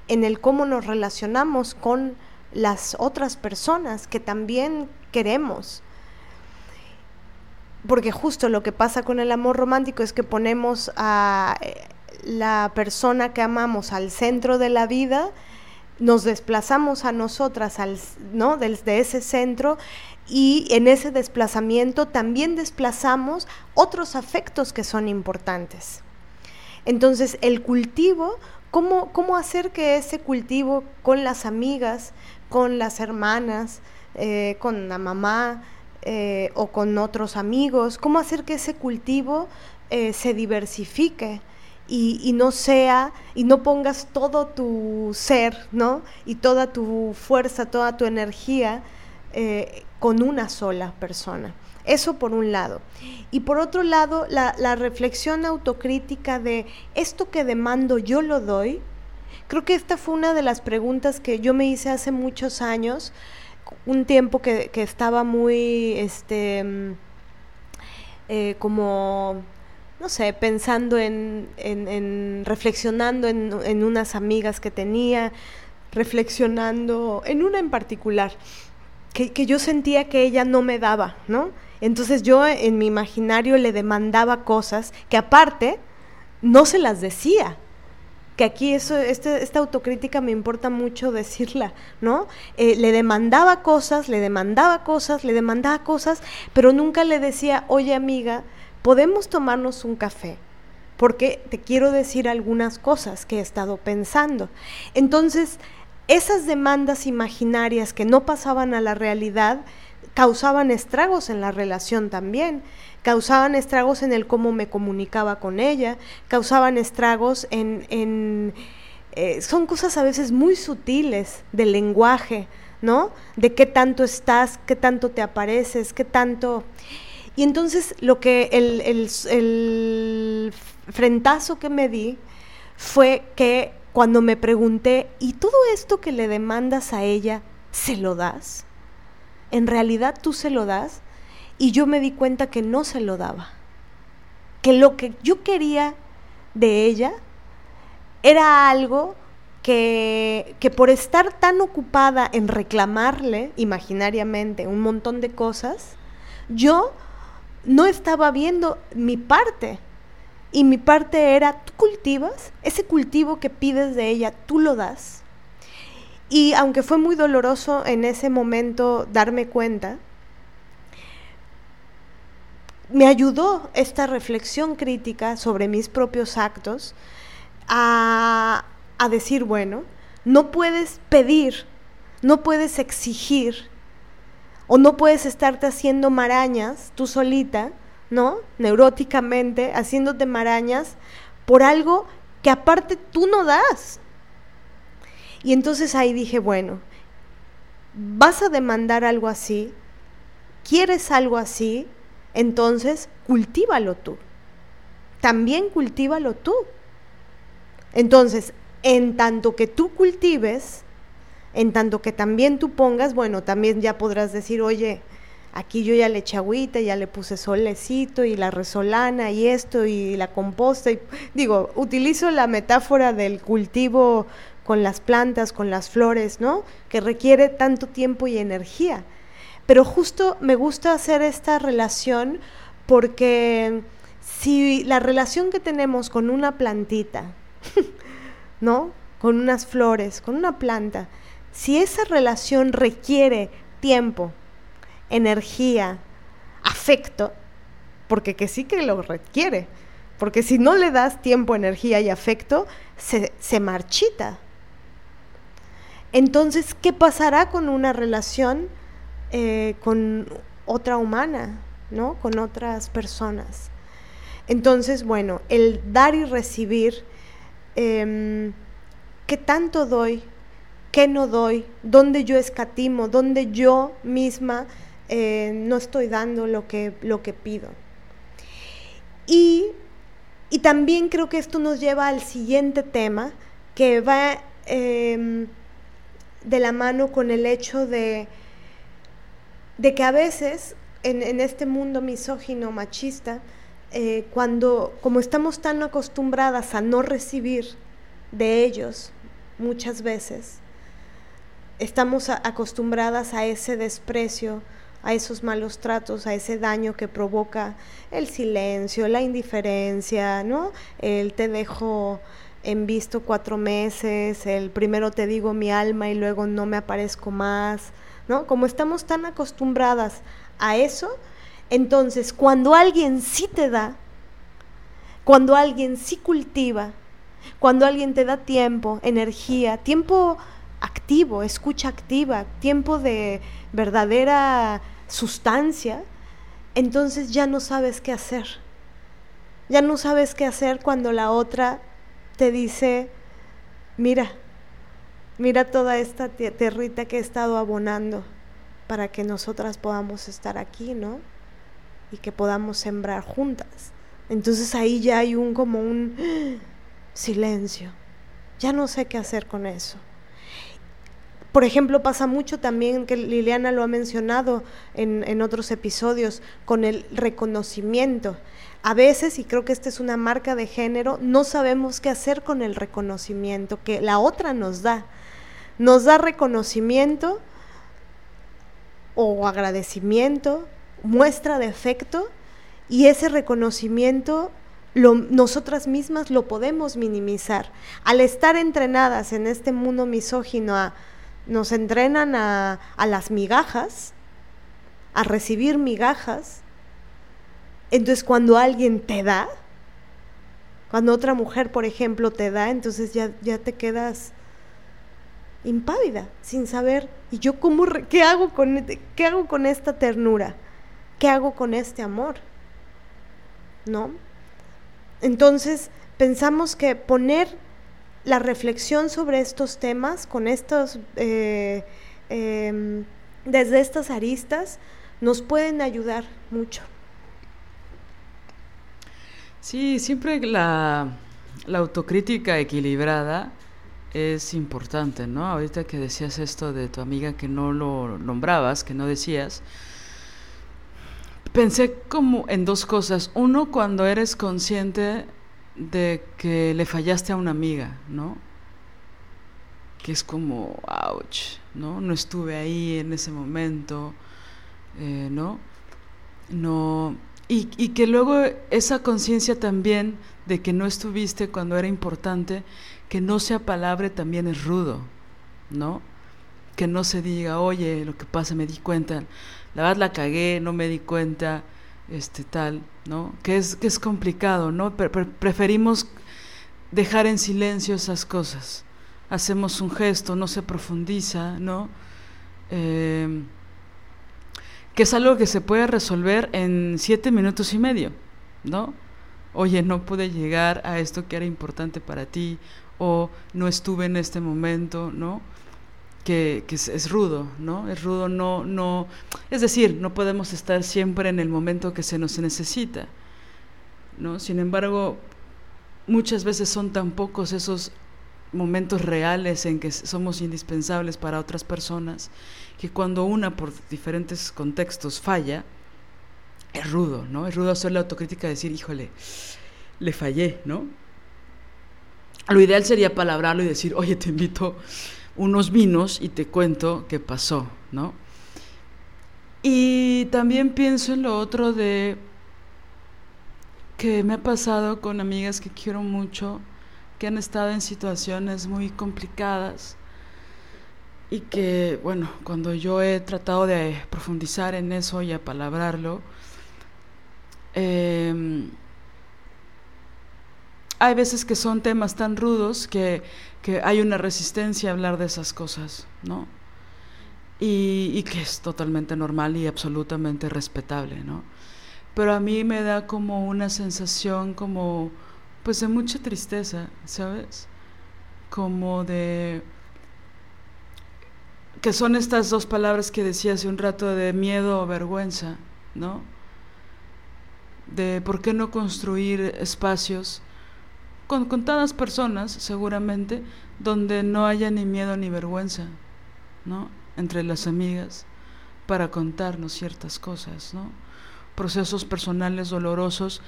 en el cómo nos relacionamos con las otras personas que también queremos. Porque justo lo que pasa con el amor romántico es que ponemos a eh, la persona que amamos al centro de la vida, nos desplazamos a nosotras al, ¿no? desde ese centro y en ese desplazamiento también desplazamos otros afectos que son importantes. Entonces, el cultivo, ¿cómo, cómo hacer que ese cultivo con las amigas, con las hermanas, eh, con la mamá, eh, o con otros amigos, cómo hacer que ese cultivo eh, se diversifique y, no sea, y no pongas todo tu ser, ¿no? Y toda tu fuerza, toda tu energía eh, con una sola persona. Eso por un lado. Y por otro lado, la, la reflexión autocrítica de esto que demando yo lo doy. Creo que esta fue una de las preguntas que yo me hice hace muchos años un tiempo que, estaba muy, este, mm, eh, como, no sé, pensando en, en, reflexionando en, unas amigas que tenía, reflexionando en una en particular, que, que yo sentía que ella no me daba, ¿no? Entonces yo en mi imaginario le demandaba cosas que aparte no se las decía, que aquí eso, este, esta autocrítica me importa mucho decirla, ¿no? Eh, le demandaba cosas, le demandaba cosas, le demandaba cosas, pero nunca le decía, oye amiga, podemos tomarnos un café, porque te quiero decir algunas cosas que he estado pensando. Entonces, esas demandas imaginarias que no pasaban a la realidad causaban estragos en la relación también causaban estragos en el cómo me comunicaba con ella, causaban estragos en... Eh, son cosas a veces muy sutiles del lenguaje, ¿no? De qué tanto estás, qué tanto te apareces, qué tanto... Y entonces lo que el, frentazo que me di fue que cuando me pregunté, ¿y todo esto que le demandas a ella, se lo das? ¿En realidad tú se lo das? Y yo me di cuenta que no se lo daba. Que lo que yo quería de ella era algo que, que, por estar tan ocupada en reclamarle imaginariamente un montón de cosas, yo no estaba viendo mi parte. Y mi parte era, tú cultivas, ese cultivo que pides de ella, tú lo das. Y aunque fue muy doloroso en ese momento darme cuenta, me ayudó esta reflexión crítica sobre mis propios actos a, a decir, bueno, no puedes pedir, no puedes exigir o no puedes estarte haciendo marañas tú solita, ¿no? Neuróticamente, haciéndote marañas por algo que aparte tú no das. Y entonces ahí dije, bueno, vas a demandar algo así, quieres algo así, entonces cultívalo tú. También cultívalo tú. Entonces, en tanto que tú cultives, en tanto que también tú pongas, bueno, también ya podrás decir, oye, aquí yo ya le eché agüita, ya le puse solecito y la resolana y esto y la composta. Y, digo, utilizo la metáfora del cultivo con las plantas, con las flores, ¿no? Que requiere tanto tiempo y energía. Pero justo me gusta hacer esta relación porque si la relación que tenemos con una plantita, <laughs> ¿no? Con unas flores, con una planta, si esa relación requiere tiempo, energía, afecto, porque que sí que lo requiere, porque si no le das tiempo, energía y afecto, se, se marchita. Entonces, ¿qué pasará con una relación eh, con otra humana, ¿no? Con otras personas? Entonces, bueno, el dar y recibir, em, ¿qué tanto doy? qué no doy, dónde yo escatimo, dónde yo misma eh, no estoy dando lo que, lo que pido. Y, también creo que esto nos lleva al siguiente tema, que va em, de la mano con el hecho de, de que a veces en, este mundo misógino, machista, eh, cuando, como estamos tan acostumbradas a no recibir de ellos muchas veces, estamos acostumbradas a ese desprecio, a esos malos tratos, a ese daño que provoca el silencio, la indiferencia, ¿no? El te dejo en visto cuatro meses, el primero te digo mi alma y luego no me aparezco más, ¿no? Como estamos tan acostumbradas a eso, entonces cuando alguien sí te da, cuando alguien sí cultiva, cuando alguien te da tiempo, energía, tiempo activo, escucha activa, tiempo de verdadera sustancia, entonces ya no sabes qué hacer. Ya no sabes qué hacer cuando la otra te dice, mira, mira toda esta territa que he estado abonando para que nosotras podamos estar aquí, ¿no? Y que podamos sembrar juntas. Entonces ahí ya hay un como un silencio. Ya no sé qué hacer con eso. Por ejemplo, pasa mucho también que Liliana lo ha mencionado en, otros episodios con el reconocimiento. A veces, y creo que esta es una marca de género, no sabemos qué hacer con el reconocimiento que la otra nos da. Nos da reconocimiento o agradecimiento, muestra de afecto, y ese reconocimiento nosotras mismas lo podemos minimizar. Al estar entrenadas en este mundo misógino a nos entrenan a, las migajas, a recibir migajas. Entonces cuando alguien te da, cuando otra mujer, por ejemplo, te da, entonces ya, ya te quedas impávida, sin saber, ¿y yo cómo, qué hago, con, qué hago con esta ternura? ¿Qué hago con este amor? ¿No? Entonces, pensamos que poner la reflexión sobre estos temas, con estos, eh, em, desde estas aristas, nos pueden ayudar mucho. Sí, siempre la, la autocrítica equilibrada es importante, ¿no? Ahorita que decías esto de tu amiga que no lo nombrabas, que no decías, pensé como en dos cosas. Uno, cuando eres consciente de que le fallaste a una amiga, ¿no? Que es como, ouch, ¿no? No estuve ahí en ese momento, eh, ¿no? No. Y, que luego esa conciencia también de que no estuviste cuando era importante, que no sea palabra también es rudo, ¿no? Que no se diga, oye, lo que pasa, me di cuenta, la verdad la cagué, no me di cuenta, este tal, ¿no? Que es, que es complicado, ¿no? preferimos dejar en silencio esas cosas. Hacemos un gesto, no se profundiza, ¿no? Eh, que es algo que se puede resolver en siete minutos y medio, ¿no? Oye, no pude llegar a esto que era importante para ti, o no estuve en este momento, ¿no? Que, que es, es, rudo, ¿no? Es rudo, no, no, es decir, no podemos estar siempre en el momento que se nos necesita, ¿no? Sin embargo, muchas veces son tan pocos esos momentos reales en que somos indispensables para otras personas, que cuando una por diferentes contextos falla, es rudo, ¿no? Es rudo hacer la autocrítica decir, híjole, le fallé, ¿no? Lo ideal sería palabrarlo y decir, oye, te invito unos vinos y te cuento qué pasó, ¿no? Y también pienso en lo otro de que me ha pasado con amigas que quiero mucho, que han estado en situaciones muy complicadas y que, bueno, cuando yo he tratado de profundizar en eso y apalabrarlo, eh, hay veces que son temas tan rudos que, que hay una resistencia a hablar de esas cosas, ¿no? Y, y, que es totalmente normal y absolutamente respetable, ¿no? Pero a mí me da como una sensación como, pues de mucha tristeza, ¿sabes? Como de... que son estas dos palabras que decía hace un rato de miedo o vergüenza, ¿no? De por qué no construir espacios con contadas personas, seguramente, donde no haya ni miedo ni vergüenza, ¿no? Entre las amigas, para contarnos ciertas cosas, ¿no? Procesos personales dolorosos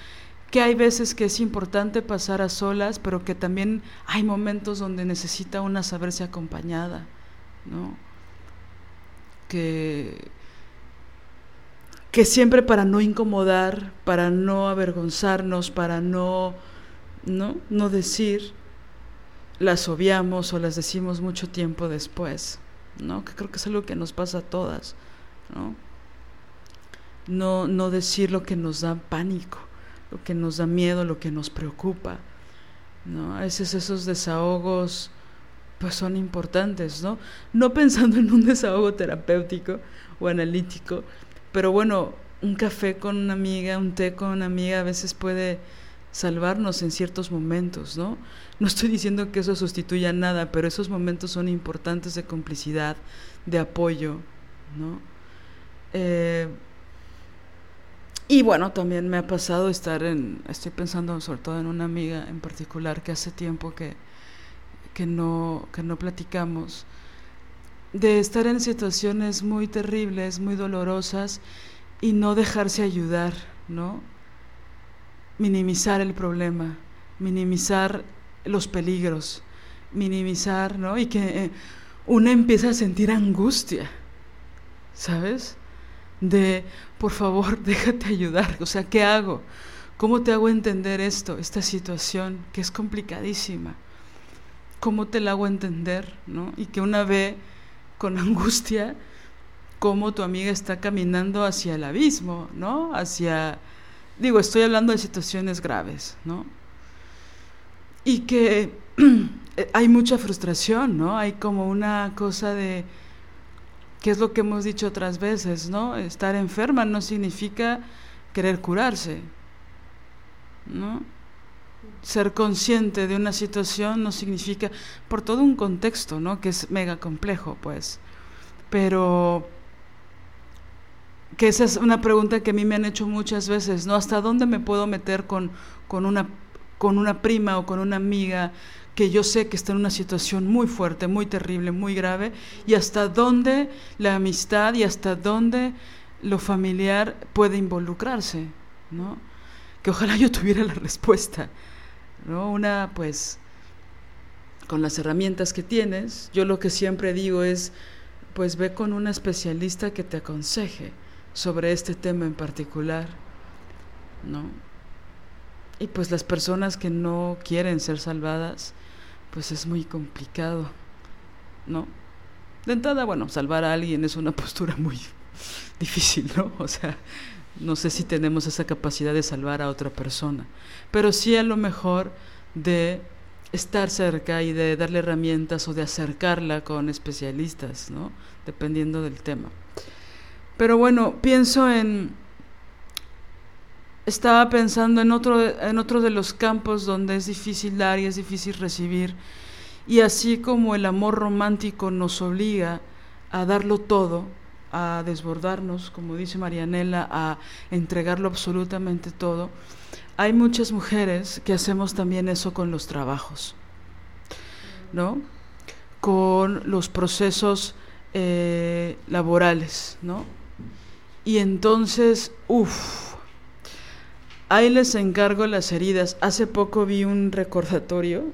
que hay veces que es importante pasar a solas, pero que también hay momentos donde necesita una saberse acompañada, ¿no? Que, que siempre para no incomodar, para no avergonzarnos, para no ¿no? No decir, las obviamos o las decimos mucho tiempo después, ¿no? Que creo que es algo que nos pasa a todas, ¿no? No, no decir lo que nos da pánico, lo que nos da miedo, lo que nos preocupa, ¿no? A veces esos desahogos pues son importantes, ¿no? No pensando en un desahogo terapéutico o analítico, pero bueno, un café con una amiga, un té con una amiga a veces puede salvarnos en ciertos momentos, ¿no? No estoy diciendo que eso sustituya nada, pero esos momentos son importantes de complicidad, de apoyo, ¿no? Eh, y bueno, también me ha pasado estar en, estoy pensando sobre todo en una amiga en particular que hace tiempo que, que, no, que no platicamos, de estar en situaciones muy terribles, muy dolorosas y no dejarse ayudar, ¿no? minimizar el problema, minimizar los peligros, minimizar, ¿no? Y que eh, una empieza a sentir angustia, ¿sabes? De, por favor, <laughs> déjate ayudar, o sea, ¿qué hago? ¿Cómo te hago entender esto, esta situación que es complicadísima? ¿Cómo te la hago entender, ¿no? Y que una ve con <laughs> angustia cómo tu amiga está caminando hacia el abismo, ¿no? Hacia Digo, estoy hablando de situaciones graves, ¿no? Y que <clears throat> hay mucha frustración, ¿no? Hay como una cosa de, ¿qué es lo que hemos dicho otras veces, ¿no? Estar enferma no significa querer curarse, ¿no? Ser consciente de una situación no significa, por todo un contexto, ¿no? Que es mega complejo, pues. Pero que esa es una pregunta que a mí me han hecho muchas veces, ¿no? ¿Hasta dónde me puedo meter con, con, una, con una prima o con una amiga que yo sé que está en una situación muy fuerte, muy terrible, muy grave, y hasta dónde la amistad y hasta dónde lo familiar puede involucrarse, ¿no? Que ojalá yo tuviera la respuesta, ¿no? Una, pues, con las herramientas que tienes, yo lo que siempre digo es, pues ve con una especialista que te aconseje sobre este tema en particular, ¿no? Y pues las personas que no quieren ser salvadas, pues es muy complicado, ¿no? De entrada, bueno, salvar a alguien es una <laughs> postura muy difícil, ¿no? O sea, no sé si tenemos esa capacidad de salvar a otra persona, pero sí a lo mejor de estar cerca y de darle herramientas o de acercarla con especialistas, ¿no? Dependiendo del tema. Pero bueno, pienso en... Estaba pensando en otro, en otro de los campos donde es difícil dar y es difícil recibir. Y así como el amor romántico nos obliga a darlo todo, a desbordarnos, como dice Marianela, a entregarlo absolutamente todo, hay muchas mujeres que hacemos también eso con los trabajos, ¿no? Con los procesos eh, laborales, ¿no? Y entonces, uff, ahí les encargo las heridas. Hace poco vi un recordatorio,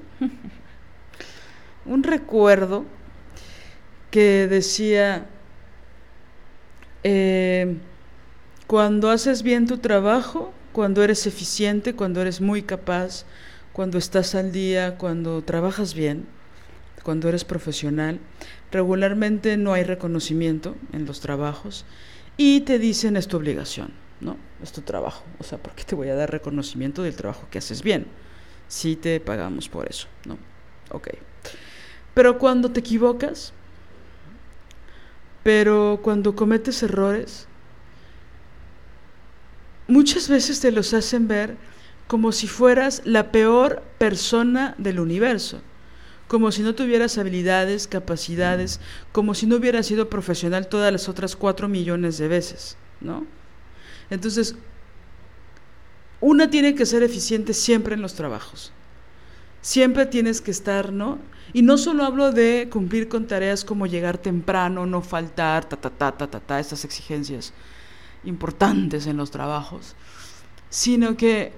un recuerdo que decía, eh, cuando haces bien tu trabajo, cuando eres eficiente, cuando eres muy capaz, cuando estás al día, cuando trabajas bien, cuando eres profesional, regularmente no hay reconocimiento en los trabajos y te dicen es tu obligación, ¿no? Es tu trabajo. O sea, ¿por qué te voy a dar reconocimiento del trabajo que haces bien? Si te pagamos por eso, ¿no? Ok. Pero cuando te equivocas, pero cuando cometes errores, muchas veces te los hacen ver como si fueras la peor persona del universo como si no tuvieras habilidades, capacidades, como si no hubieras sido profesional todas las otras cuatro millones de veces, ¿no? Entonces, una tiene que ser eficiente siempre en los trabajos. Siempre tienes que estar, ¿no? Y no solo hablo de cumplir con tareas como llegar temprano, no faltar, ta, ta, ta, ta, ta, ta, estas exigencias importantes en los trabajos, sino que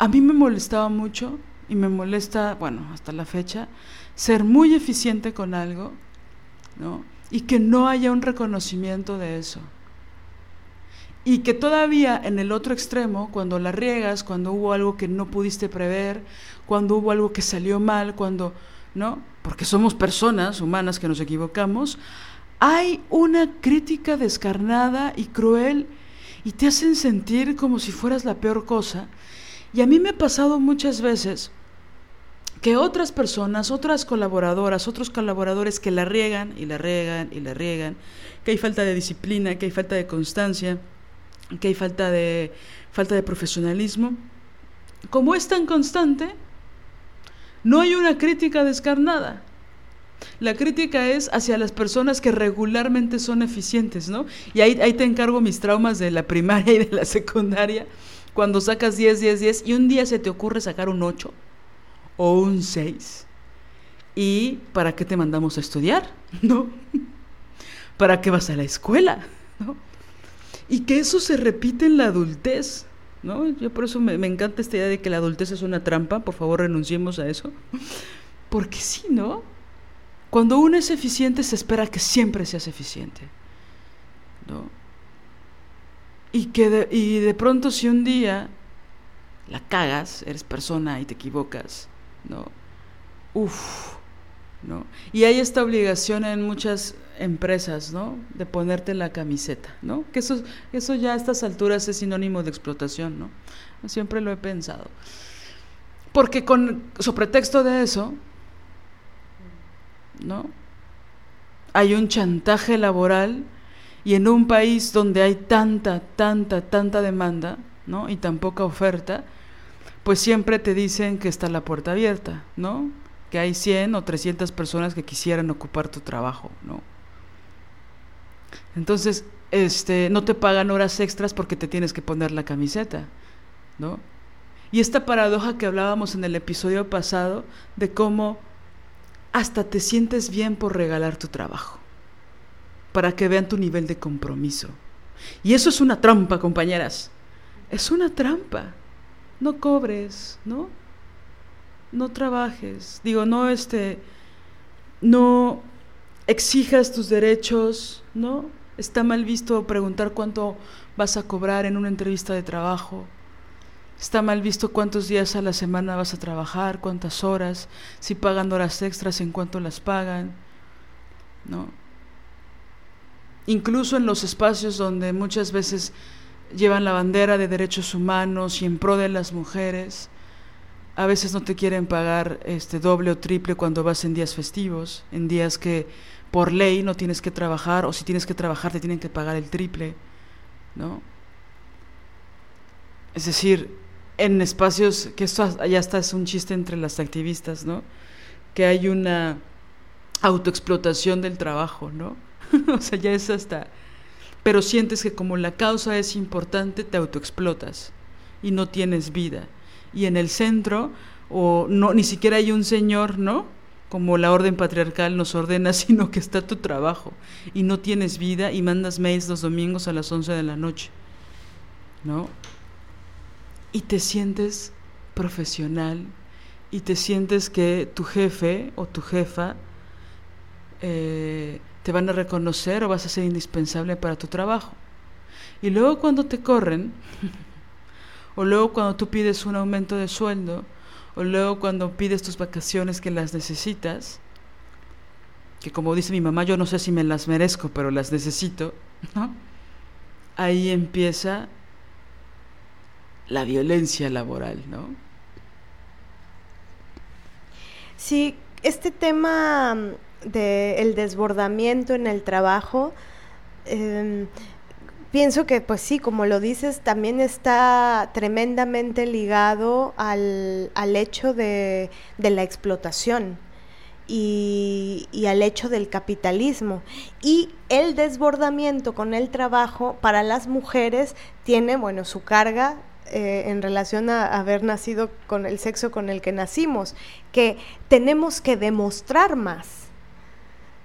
a mí me molestaba mucho y me molesta, bueno, hasta la fecha, ser muy eficiente con algo, ¿no? Y que no haya un reconocimiento de eso. Y que todavía en el otro extremo, cuando la riegas, cuando hubo algo que no pudiste prever, cuando hubo algo que salió mal, cuando, ¿no? Porque somos personas humanas que nos equivocamos, hay una crítica descarnada y cruel y te hacen sentir como si fueras la peor cosa. Y a mí me ha pasado muchas veces que otras personas, otras colaboradoras, otros colaboradores que la riegan y la riegan y la riegan, que hay falta de disciplina, que hay falta de constancia, que hay falta de, falta de profesionalismo, como es tan constante, no hay una crítica descarnada. La crítica es hacia las personas que regularmente son eficientes, ¿no? Y ahí, ahí te encargo mis traumas de la primaria y de la secundaria, cuando sacas 10, 10, 10 y un día se te ocurre sacar un 8 o un 6. ¿Y para qué te mandamos a estudiar? <laughs> ¿No? ¿Para qué vas a la escuela? <laughs> ¿No? Y que eso se repite en la adultez. ¿no? Yo por eso me, encanta esta idea de que la adultez es una trampa. Por favor, renunciemos a eso. Porque sí, ¿no? Cuando uno es eficiente, se espera que siempre seas eficiente. ¿no? Y que de, y de pronto, si un día la cagas, eres persona y te equivocas, ¿no? Uf, Y hay esta obligación en muchas empresas, ¿no? De ponerte la camiseta, ¿no? Que eso, eso ya a estas alturas es sinónimo de explotación, ¿no? Siempre lo he pensado. Porque con su pretexto de eso, ¿no? Hay un chantaje laboral y en un país donde hay tanta, tanta, tanta demanda, ¿no? Y tan poca oferta, pues siempre te dicen que está la puerta abierta, ¿no? Que hay 100 o 300 personas que quisieran ocupar tu trabajo, ¿no? Entonces, este, no te pagan horas extras porque te tienes que poner la camiseta, ¿no? Y esta paradoja que hablábamos en el episodio pasado de cómo hasta te sientes bien por regalar tu trabajo, para que vean tu nivel de compromiso. Y eso es una trampa, compañeras. Es una trampa. No cobres, ¿no? No trabajes. Digo, no este no exijas tus derechos, ¿no? Está mal visto preguntar cuánto vas a cobrar en una entrevista de trabajo. Está mal visto cuántos días a la semana vas a trabajar, cuántas horas, si pagan horas extras, en cuánto las pagan, ¿no? Incluso en los espacios donde muchas veces llevan la bandera de derechos humanos y en pro de las mujeres, a veces no te quieren pagar este doble o triple cuando vas en días festivos, en días que por ley no tienes que trabajar o si tienes que trabajar te tienen que pagar el triple, ¿no? Es decir, en espacios, que esto ya está es un chiste entre las activistas, ¿no? Que hay una autoexplotación del trabajo, ¿no? <laughs> o sea, ya es hasta... Pero sientes que como la causa es importante, te autoexplotas y no tienes vida. Y en el centro, o no, ni siquiera hay un señor, ¿no? como la orden patriarcal nos ordena, <laughs> sino que está tu trabajo y no tienes vida y mandas mails los domingos a las 11 de la noche, ¿no? Y te sientes profesional y te sientes que tu jefe o tu jefa eh, te van a reconocer o vas a ser indispensable para tu trabajo. Y luego cuando te corren, <laughs> o luego cuando tú pides un aumento de sueldo, o luego cuando pides tus vacaciones que las necesitas, que como dice mi mamá, yo no sé si me las merezco, pero las necesito, ¿no? Ahí empieza la violencia laboral, ¿no? Sí, este tema del desbordamiento en el trabajo, eh, pienso que, pues sí, como lo dices, también está tremendamente ligado al, hecho de, la explotación y, al hecho del capitalismo. Y el desbordamiento con el trabajo para las mujeres tiene, bueno, su carga eh, en relación a haber nacido con el sexo con el que nacimos, que tenemos que demostrar más.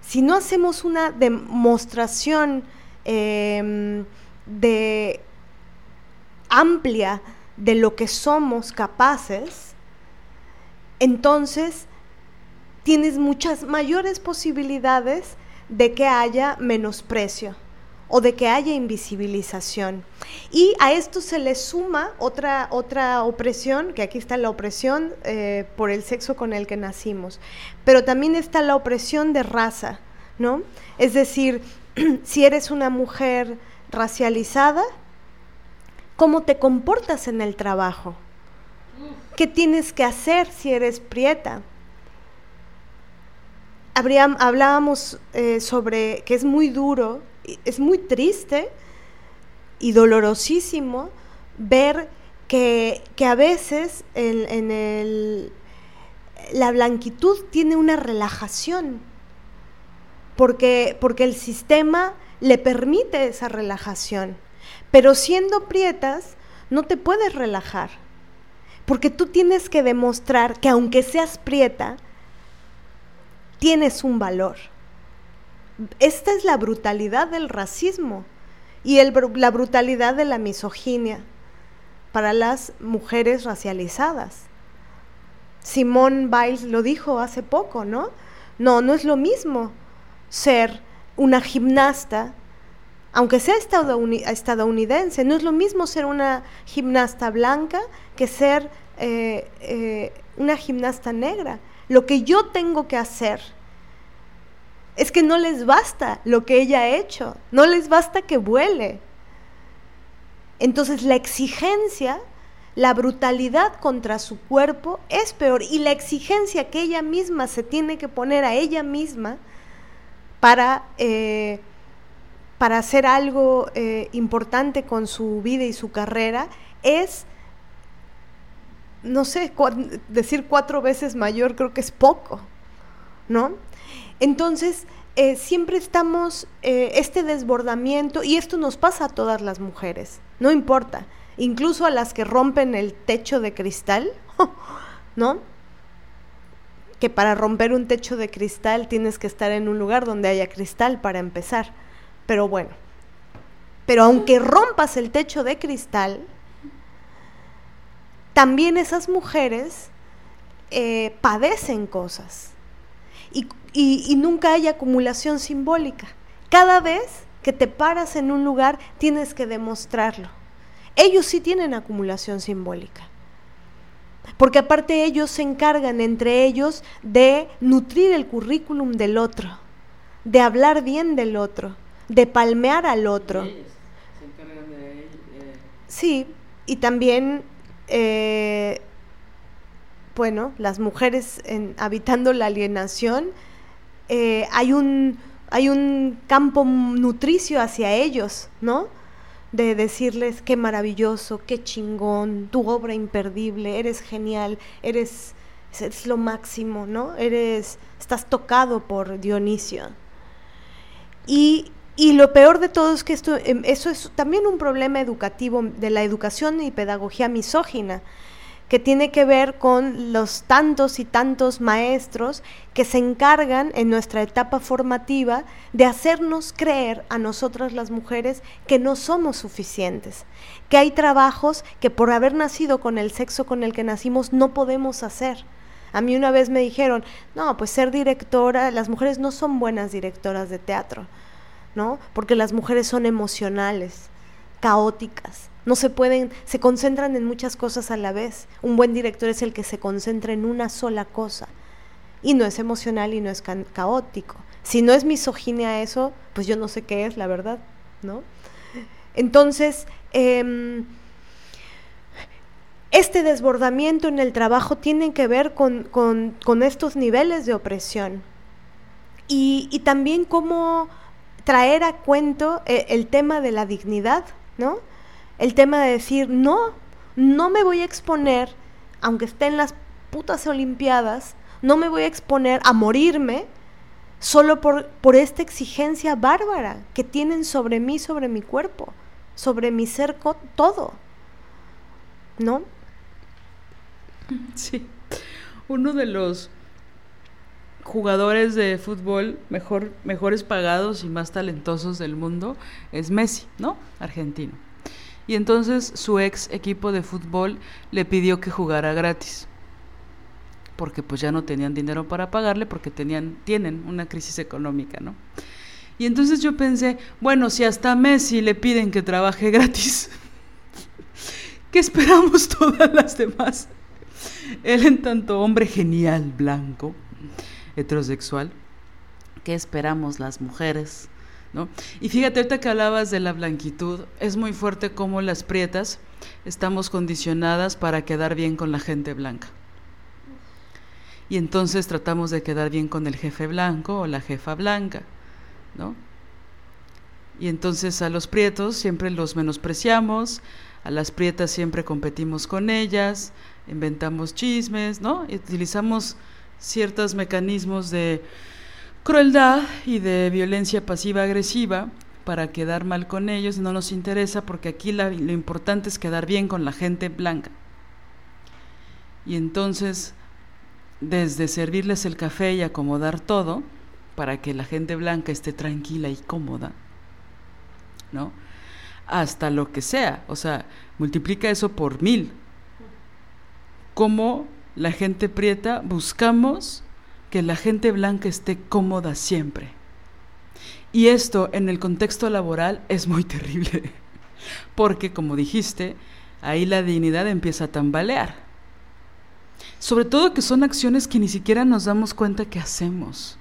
Si no hacemos una demostración em, de amplia de lo que somos capaces, entonces tienes muchas mayores posibilidades de que haya menosprecio o de que haya invisibilización. Y a esto se le suma otra, otra opresión, que aquí está la opresión eh, por el sexo con el que nacimos, pero también está la opresión de raza, ¿no? Es decir, <clears throat> si eres una mujer racializada, cómo te comportas en el trabajo, qué tienes que hacer si eres prieta. hablábamos eh, sobre que es muy duro, es muy triste y dolorosísimo ver que, a veces en, el, la blanquitud tiene una relajación, porque, porque el sistema le permite esa relajación. Pero siendo prietas, no te puedes relajar. Porque tú tienes que demostrar que aunque seas prieta, tienes un valor. Esta es la brutalidad del racismo y la brutalidad de la misoginia para las mujeres racializadas. Simón Biles lo dijo hace poco, ¿no? No, no es lo mismo ser una gimnasta, aunque sea estadounidense, no es lo mismo ser una gimnasta blanca que ser eh, eh, una gimnasta negra. Lo que yo tengo que hacer es que no les basta lo que ella ha hecho, no les basta que vuele. Entonces la exigencia, la brutalidad contra su cuerpo es peor y la exigencia que ella misma se tiene que poner a ella misma para, eh, para hacer algo eh, importante con su vida y su carrera es, no sé, decir cuatro veces mayor creo que es poco, ¿no? Entonces, eh, siempre estamos, este desbordamiento, y esto nos pasa a todas las mujeres, no importa, incluso a las que rompen el techo de cristal, <laughs> ¿no? Que para romper un techo de cristal tienes que estar en un lugar donde haya cristal para empezar. Pero bueno, pero aunque rompas el techo de cristal, también esas mujeres eh, padecen cosas y, nunca hay acumulación simbólica. Cada vez que te paras en un lugar tienes que demostrarlo. Ellos sí tienen acumulación simbólica. Porque aparte ellos se encargan entre ellos de nutrir el currículum del otro, de hablar bien del otro, de palmear al otro. Sí, y también eh, bueno, las mujeres habitando la alienación, eh, hay, un, hay un campo nutricio hacia ellos, ¿no? De decirles qué maravilloso, qué chingón, tu obra imperdible, eres genial, eres, es lo máximo, ¿no? Eres, estás tocado por Dionisio. Y, y lo peor de todo es que esto, em, eso es también un problema educativo de la educación y pedagogía misógina que tiene que ver con los tantos y tantos maestros que se encargan en nuestra etapa formativa de hacernos creer a nosotras las mujeres que no somos suficientes, que hay trabajos que por haber nacido con el sexo con el que nacimos no podemos hacer. A mí una vez me dijeron, no, pues ser directora, las mujeres no son buenas directoras de teatro, ¿no? Porque las mujeres son emocionales, caóticas, no se pueden, se concentran en muchas cosas a la vez. Un buen director es el que se concentra en una sola cosa y no es emocional y no es caótico. Si no es misoginia eso, pues yo no sé qué es, la verdad, ¿no? Entonces, em, este desbordamiento en el trabajo tiene que ver con, estos niveles de opresión y, y, también cómo traer a cuento eh, el tema de la dignidad, ¿no? El tema de decir, no, no me voy a exponer, aunque esté en las putas Olimpiadas, no me voy a exponer a morirme solo por, por esta exigencia bárbara que tienen sobre mí, sobre mi cuerpo, sobre mi ser todo. ¿No? Sí. Uno de los jugadores de fútbol mejor, mejores pagados y más talentosos del mundo es Messi, ¿no? Argentino. Y entonces su ex equipo de fútbol le pidió que jugara gratis. Porque pues ya no tenían dinero para pagarle porque tenían, tienen una crisis económica, ¿no? Y entonces yo pensé, bueno, si hasta Messi le piden que trabaje <laughs> gratis, ¿qué esperamos <laughs> todas las demás? Él en tanto hombre genial, blanco, heterosexual, ¿qué esperamos las mujeres? Y fíjate, ahorita que hablabas de la blanquitud, es muy fuerte cómo las prietas estamos condicionadas para quedar bien con la gente blanca. Y entonces tratamos de quedar bien con el jefe blanco o la jefa blanca, ¿no? Y entonces a los prietos siempre los menospreciamos, a las prietas siempre competimos con ellas, inventamos chismes, ¿no? Y utilizamos ciertos mecanismos de crueldad y de violencia pasiva-agresiva para quedar mal con ellos no nos interesa porque aquí lo importante es quedar bien con la gente blanca. Y entonces, desde servirles el café y acomodar todo, para que la gente blanca esté tranquila y cómoda, ¿no? Hasta lo que sea, o sea, multiplica eso por mil. Como la gente prieta buscamos que la gente blanca esté cómoda siempre. Y esto en el contexto laboral es muy terrible, <laughs> porque como dijiste, ahí la dignidad empieza a tambalear. Sobre todo que son acciones que ni siquiera nos damos cuenta que hacemos.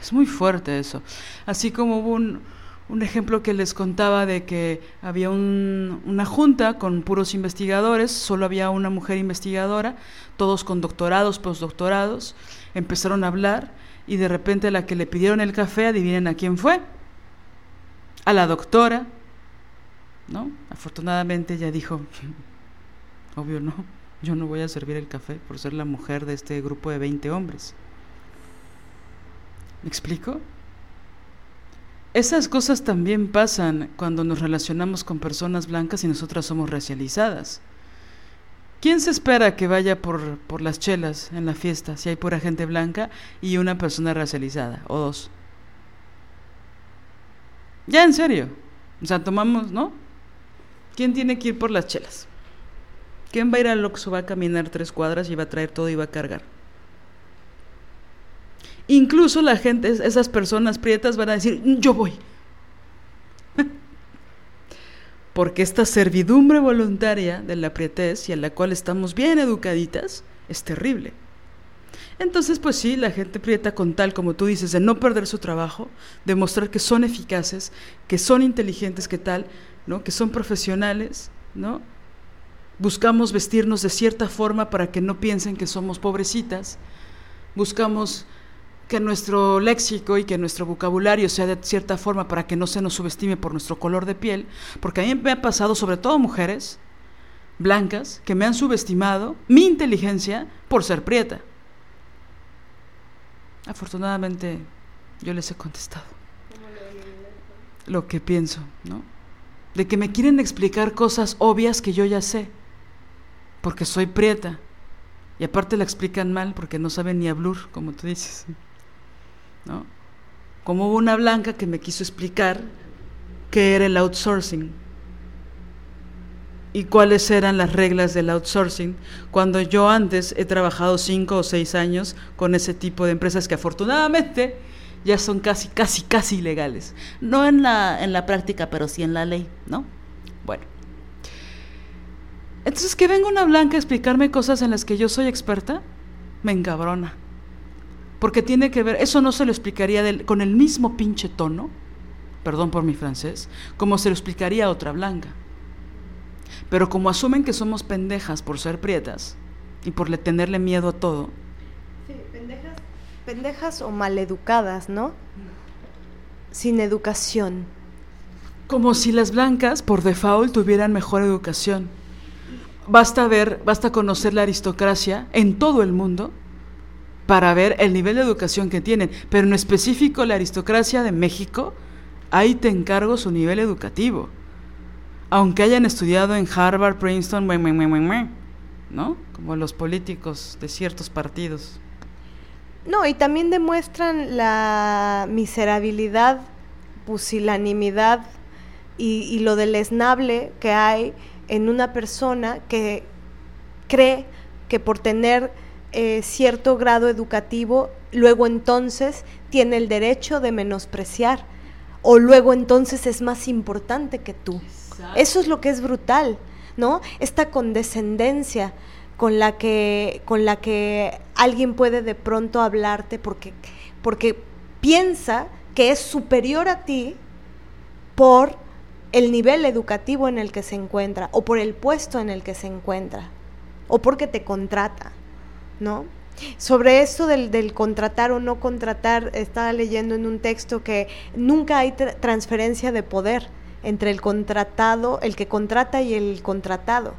Es muy fuerte eso. Así como hubo un, un ejemplo que les contaba de que había una junta con puros investigadores, solo había una mujer investigadora, todos con doctorados, postdoctorados, empezaron a hablar y de repente a la que le pidieron el café, adivinen a quién fue. A la doctora, ¿no? Afortunadamente ella dijo, <laughs> obvio no, yo no voy a servir el café por ser la mujer de este grupo de 20 hombres. ¿Me explico? esas cosas también pasan cuando nos relacionamos con personas blancas y nosotras somos racializadas. ¿Quién se espera que vaya por, por las chelas en la fiesta si hay pura gente blanca y una persona racializada o dos? Ya en serio. O sea, tomamos, ¿no? ¿Quién tiene que ir por las chelas? ¿Quién va a ir al Oxxo, va a caminar tres cuadras y va a traer todo y va a cargar? Incluso la gente, esas personas prietas van a decir, yo voy. Porque esta servidumbre voluntaria de la prietez y a la cual estamos bien educaditas es terrible. Entonces, pues sí, la gente prieta con tal, como tú dices, de no perder su trabajo, demostrar que son eficaces, que son inteligentes, que tal, ¿no? Que son profesionales, ¿no? Buscamos vestirnos de cierta forma para que no piensen que somos pobrecitas. Buscamos que nuestro léxico y que nuestro vocabulario sea de cierta forma para que no se nos subestime por nuestro color de piel, porque a mí me ha pasado, sobre todo mujeres blancas, que me han subestimado mi inteligencia por ser prieta. Afortunadamente yo les he contestado lo que pienso, ¿no? De que me quieren explicar cosas obvias que yo ya sé porque soy prieta. Y aparte la explican mal porque no saben ni hablar, como tú dices. Como hubo una blanca que me quiso explicar qué era el outsourcing y cuáles eran las reglas del outsourcing, cuando yo antes he trabajado cinco o seis años con ese tipo de empresas que afortunadamente ya son casi, casi, casi ilegales. No en la, en la práctica, pero sí en la ley, ¿no? Bueno. Entonces, que venga una blanca a explicarme cosas en las que yo soy experta, me encabrona. Porque tiene que ver, eso no se lo explicaría con el mismo pinche tono, perdón por mi francés, como se lo explicaría a otra blanca. Pero como asumen que somos pendejas por ser prietas y por tenerle miedo a todo. Sí, pendejas, pendejas o maleducadas, ¿no? Sin educación. Como si las blancas, por default, tuvieran mejor educación Basta ver, basta conocer la aristocracia en todo el mundo para ver el nivel de educación que tienen, pero en específico la aristocracia de México, ahí te encargo su nivel educativo. Aunque hayan estudiado en Harvard, Princeton, ¿no? Como los políticos de ciertos partidos. No, y también demuestran la miserabilidad, pusilanimidad y, y lo deleznable que hay en una persona que cree que por tener eh, cierto grado educativo, luego entonces tiene el derecho de menospreciar o luego entonces es más importante que tú. Eso es lo que es brutal, ¿no? Esta condescendencia con la que, con la que alguien puede de pronto hablarte porque, porque piensa que es superior a ti por el nivel educativo en el que se encuentra o por el puesto en el que se encuentra o porque te contrata, ¿no? Sobre esto del, contratar o no contratar, estaba leyendo en un texto que nunca hay transferencia de poder entre el contratado, el que contrata y el contratado.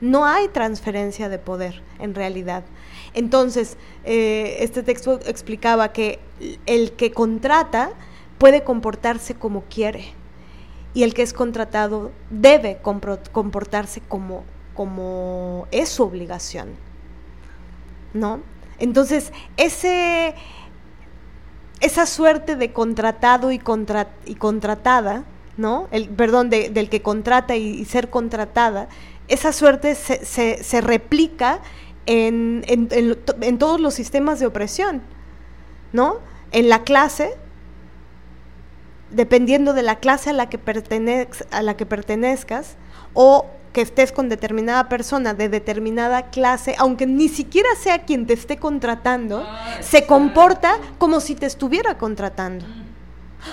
No hay transferencia de poder en realidad. Entonces, eh, este texto explicaba que el que contrata puede comportarse como quiere y el que es contratado debe comportarse como, como es su obligación. ¿No? Entonces, ese, esa suerte de contratado y, y contratada, ¿no? El, perdón, del que contrata y, ser contratada, esa suerte se, se, replica en, en, en, todos los sistemas de opresión, ¿no? En la clase, dependiendo de la clase a la que, a la que pertenezcas o que estés con determinada persona de determinada clase, aunque ni siquiera sea quien te esté contratando, ah, se comporta como si te estuviera contratando.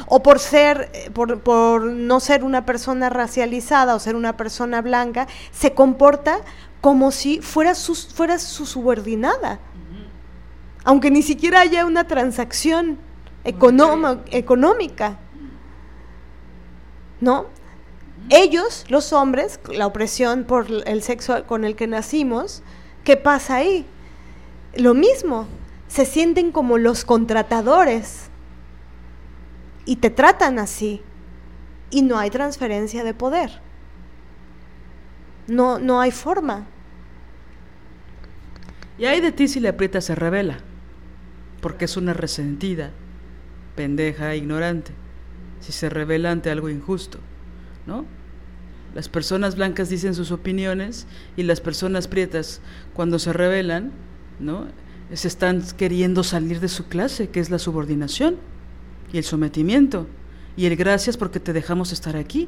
O por ser, eh, por, por, no ser una persona racializada o ser una persona blanca, se comporta como si fuera su, fuera su subordinada. Aunque ni siquiera haya una transacción económica. ¿no? Ellos, los hombres, la opresión por el sexo con el que nacimos, ¿qué pasa ahí? Lo mismo, se sienten como los contratadores. y te tratan así y no hay transferencia de poder. No, no hay forma. Y hay de ti si le aprietas se revela, porque es una resentida, pendeja, ignorante, si se revela ante algo injusto, ¿no? Las personas blancas dicen sus opiniones y las personas prietas cuando se rebelan, ¿no? Se están queriendo salir de su clase, que es la subordinación y el sometimiento y el gracias porque te dejamos estar aquí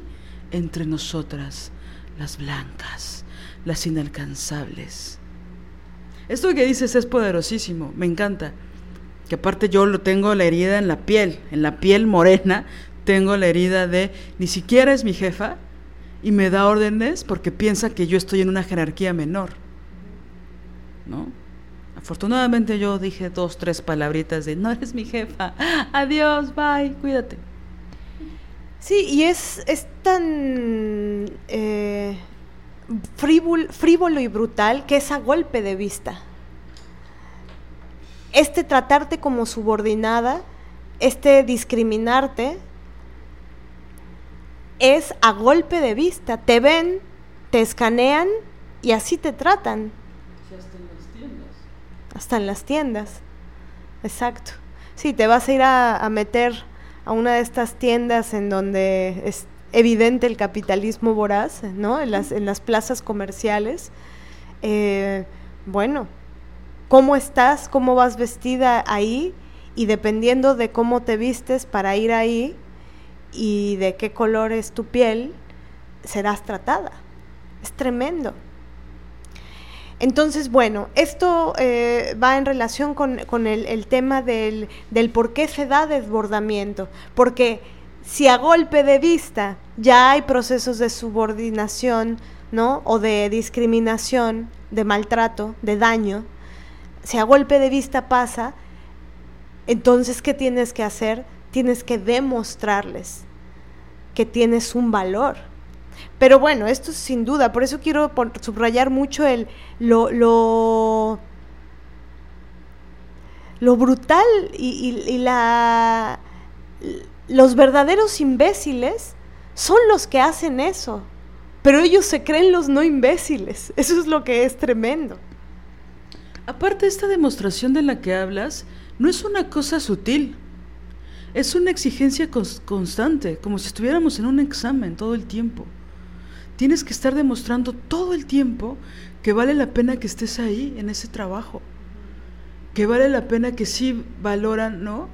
entre nosotras, las blancas, las inalcanzables. Esto que dices es poderosísimo, me encanta. Que aparte yo lo tengo la herida en la piel, en la piel morena, tengo la herida de ni siquiera es mi jefa y me da órdenes porque piensa que yo estoy en una jerarquía menor. ¿No? Afortunadamente yo dije dos, tres palabritas de no eres mi jefa, adiós, bye, cuídate. Sí, y es, es tan eh, frívolo, y brutal que es a golpe de vista. Este tratarte como subordinada, este discriminarte, es a golpe de vista. Te ven, te escanean y así te tratan. hasta en las tiendas. Hasta en las tiendas. Exacto. Sí, te vas a ir a meter a una de estas tiendas en donde es evidente el capitalismo voraz, ¿no? En las, en las plazas comerciales. Eh, bueno, ¿cómo estás? ¿Cómo vas vestida ahí? Y dependiendo de cómo te vistes para ir ahí y de qué color es tu piel, serás tratada. Es tremendo. Entonces, bueno, esto eh, va en relación con, el, tema del, por qué se da desbordamiento. Porque si a golpe de vista ya hay procesos de subordinación, ¿no? O de discriminación, de maltrato, de daño, si a golpe de vista pasa, entonces, ¿qué tienes que hacer? Tienes que demostrarles que tienes un valor pero bueno, esto sin duda, por eso quiero subrayar mucho el lo, lo, lo brutal y, la los verdaderos imbéciles son los que hacen eso, pero ellos se creen los no imbéciles. <laughs> Eso es lo que es tremendo. Aparte, esta demostración de la que hablas no es una cosa sutil, es una exigencia constante, como si estuviéramos en un examen todo el tiempo tienes que estar demostrando todo el tiempo que vale la pena que estés ahí en ese trabajo, que vale la pena que sí valoran, ¿no?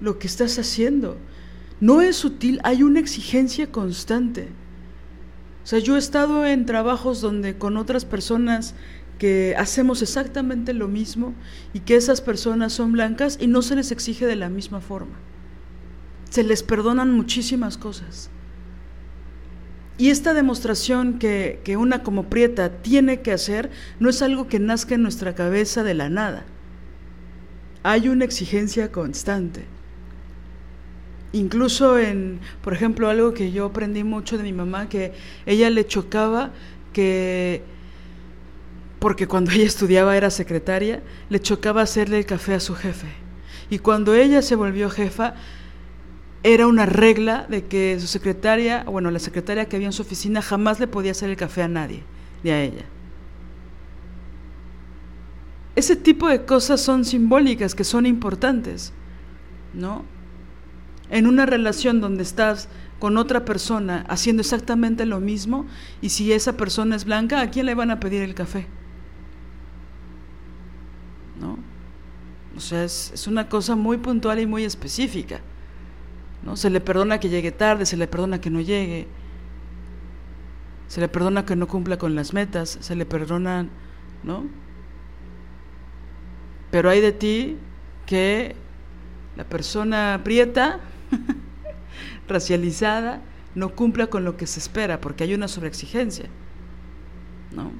Lo que estás haciendo. No es sutil, hay una exigencia constante. O sea, yo he estado en trabajos donde con otras personas que hacemos exactamente lo mismo y que esas personas son blancas y no se les exige de la misma forma. Se les perdonan muchísimas cosas. Y esta demostración que, una como Prieta tiene que hacer no es algo que nazca en nuestra cabeza de la nada. Hay una exigencia constante. Incluso en, por ejemplo, algo que yo aprendí mucho de mi mamá, que ella le chocaba que, porque cuando <laughs> ella estudiaba era secretaria, le chocaba hacerle el café a su jefe. Y cuando ella se volvió jefa, era una regla de que su secretaria, bueno, la secretaria que había en su oficina jamás le podía hacer el café a nadie, ni a ella. Ese tipo de cosas son simbólicas, que son importantes, ¿no? En una relación donde estás con otra persona haciendo exactamente lo mismo, y si esa persona es blanca, ¿a quién le van a pedir el café? ¿No? O sea, es, es una cosa muy puntual y muy específica. ¿No? Se le perdona que llegue tarde, se le perdona que no llegue, se le perdona que no cumpla con las metas, se le perdona, ¿no? Pero hay de ti que la persona prieta, <laughs> racializada, no cumpla con lo que se espera, porque hay una sobreexigencia, ¿no?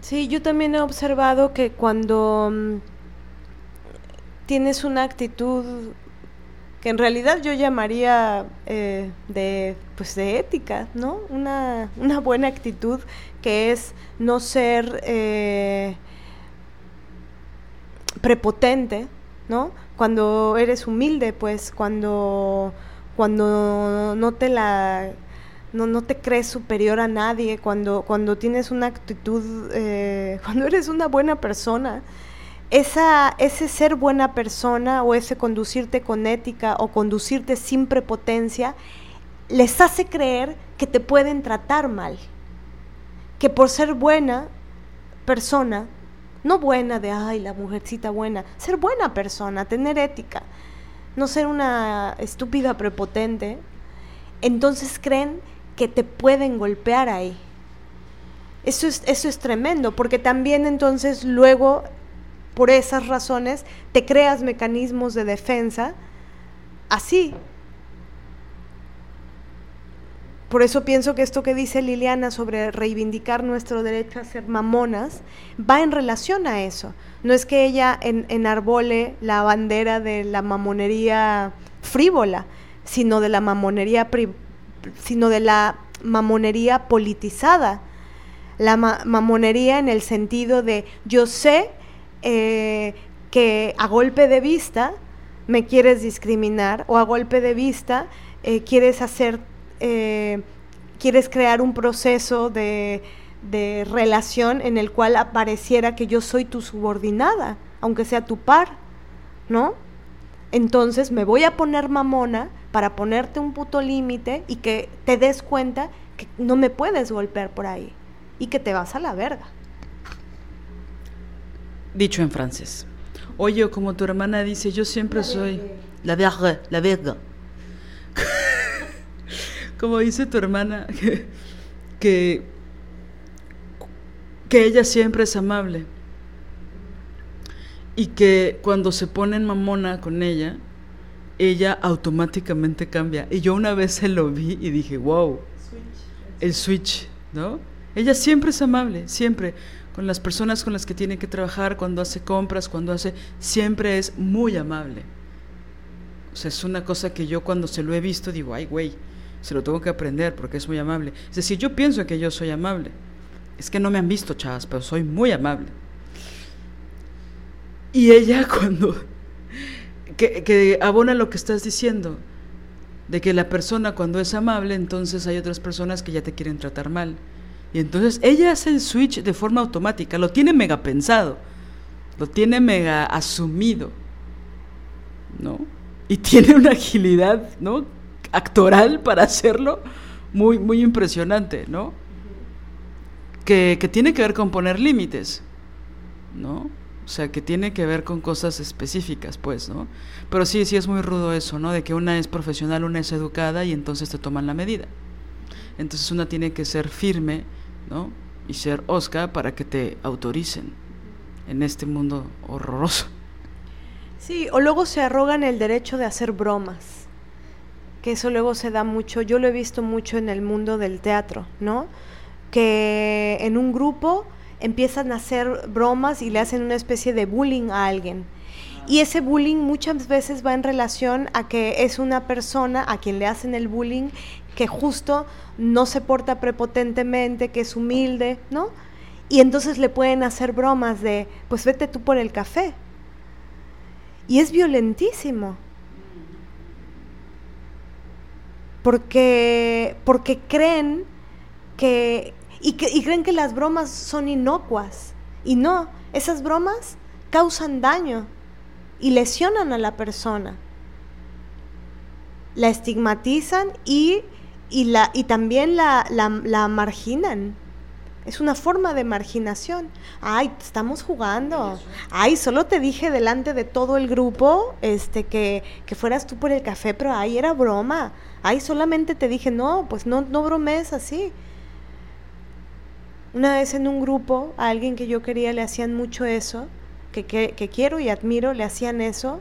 Sí, yo también he observado que cuando mm, tienes una actitud que en realidad yo llamaría eh, de, pues de ética, ¿no? Una, buena actitud que es no ser eh, prepotente, ¿no? Cuando eres humilde, pues, cuando, cuando no te la no, no te crees superior a nadie, cuando, cuando tienes una actitud, eh, <laughs> cuando eres una buena persona, esa, ese ser buena persona o ese conducirte con ética o conducirte sin prepotencia, les hace creer que te pueden tratar mal, que por ser buena persona, no buena de, ay, la mujercita buena, ser buena persona, tener ética, no ser una estúpida prepotente, entonces creen que te pueden golpear ahí. Eso es, eso es tremendo, porque también entonces luego por esas razones te creas mecanismos de defensa así. Por eso pienso que esto que dice Liliana sobre reivindicar nuestro derecho a ser mamonas va en relación a eso. No es que ella en, enarbole la bandera de la mamonería frívola, sino de la mamonería, sino de la mamonería politizada. La mamonería en el sentido de yo sé eh, que a golpe de vista me quieres discriminar o a golpe de vista eh, quieres hacer, eh, quieres crear un proceso de, de relación en el cual apareciera que yo soy tu subordinada, aunque sea tu par, ¿no? Entonces me voy a poner mamona para ponerte un puto límite y que te des cuenta que no me puedes golpear por ahí y que te vas a la verga dicho en francés. Oye, como tu hermana dice, yo siempre soy la verga, la verga. como dice tu hermana, que, que, ella siempre es amable. Y que cuando se pone en mamona con ella, ella automáticamente cambia. Y yo una vez se lo vi y dije, wow, el switch, ¿no? Ella siempre es amable, siempre con las personas con las que tiene que trabajar, cuando hace compras, cuando hace, siempre es muy amable. O sea, es una cosa que yo cuando se lo he visto digo, ay, güey, se lo tengo que aprender porque es muy amable. Es decir, yo pienso que yo soy amable. Es que no me han visto, chavas, pero soy muy amable. Y ella <laughs> cuando, que, que abona lo que estás diciendo, de que la persona cuando es amable, entonces hay otras personas que ya te quieren tratar mal. Y entonces ella hace el switch de forma automática, lo tiene mega pensado, lo tiene mega asumido, ¿no? Y <laughs> tiene una agilidad, ¿no? Actoral para hacerlo muy, muy impresionante, ¿no? Que, que tiene que ver con poner límites, ¿no? O sea, que tiene que ver con cosas específicas, pues, ¿no? Pero sí, sí es muy rudo eso, ¿no? De que una es profesional, una es educada y entonces te toman la medida. Entonces una tiene que ser firme ¿no? Y ser Oscar para que te autoricen en este mundo horroroso. Sí, o luego se arrogan el derecho de hacer bromas, que eso luego se da mucho, yo lo he visto mucho en el mundo del teatro, ¿no? Que en un grupo empiezan a hacer bromas y le hacen una especie de bullying a alguien. Y ese bullying muchas veces va en relación a que es una persona a quien le hacen el bullying que justo no se porta prepotentemente, que es humilde, ¿no? Y entonces le pueden hacer bromas de, pues vete tú por el café. Y es violentísimo. Porque, porque creen que y, que, y creen que las bromas son inocuas. Y no, esas bromas causan daño y lesionan a la persona. La estigmatizan y y, la, y también la, la, marginan. Es una forma de marginación. Ay, estamos jugando. Ay, solo te dije delante de todo el grupo este, que, que fueras tú por el café, pero ay, era broma. Ay, solamente te dije, no, pues no, no bromees así. Una vez en un grupo, a alguien que yo quería le hacían mucho eso, que, que, que quiero y admiro, le hacían eso.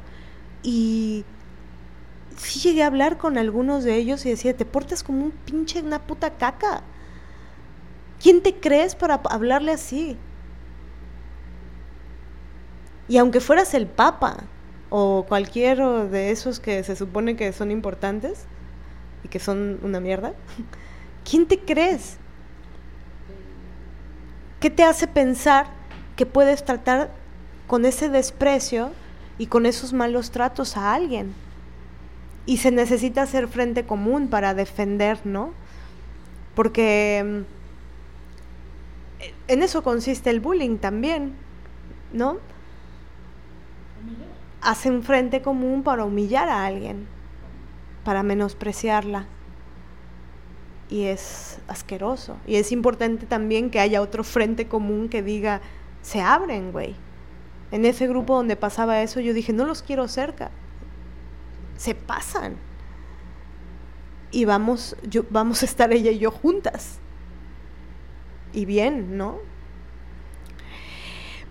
Y sí llegué a hablar con algunos de ellos y decía, te portas como un pinche, una puta caca. ¿Quién te crees para hablarle así? Y aunque fueras el Papa o cualquier de esos que se supone que son importantes y que son una mierda, <laughs> ¿quién te crees? ¿Qué te hace pensar que puedes tratar con ese desprecio y con esos malos tratos a alguien. Y se necesita hacer frente común para defender, ¿no? Porque mm, en eso consiste el bullying también, ¿no? Hacen frente común para humillar a alguien, para menospreciarla. Y es asqueroso. Y es importante también que haya otro frente común que diga, se abren, güey. En ese grupo donde pasaba eso, yo dije, no los quiero cerca. Se pasan. Y vamos, yo, vamos a estar ella y yo juntas. Y bien, ¿no?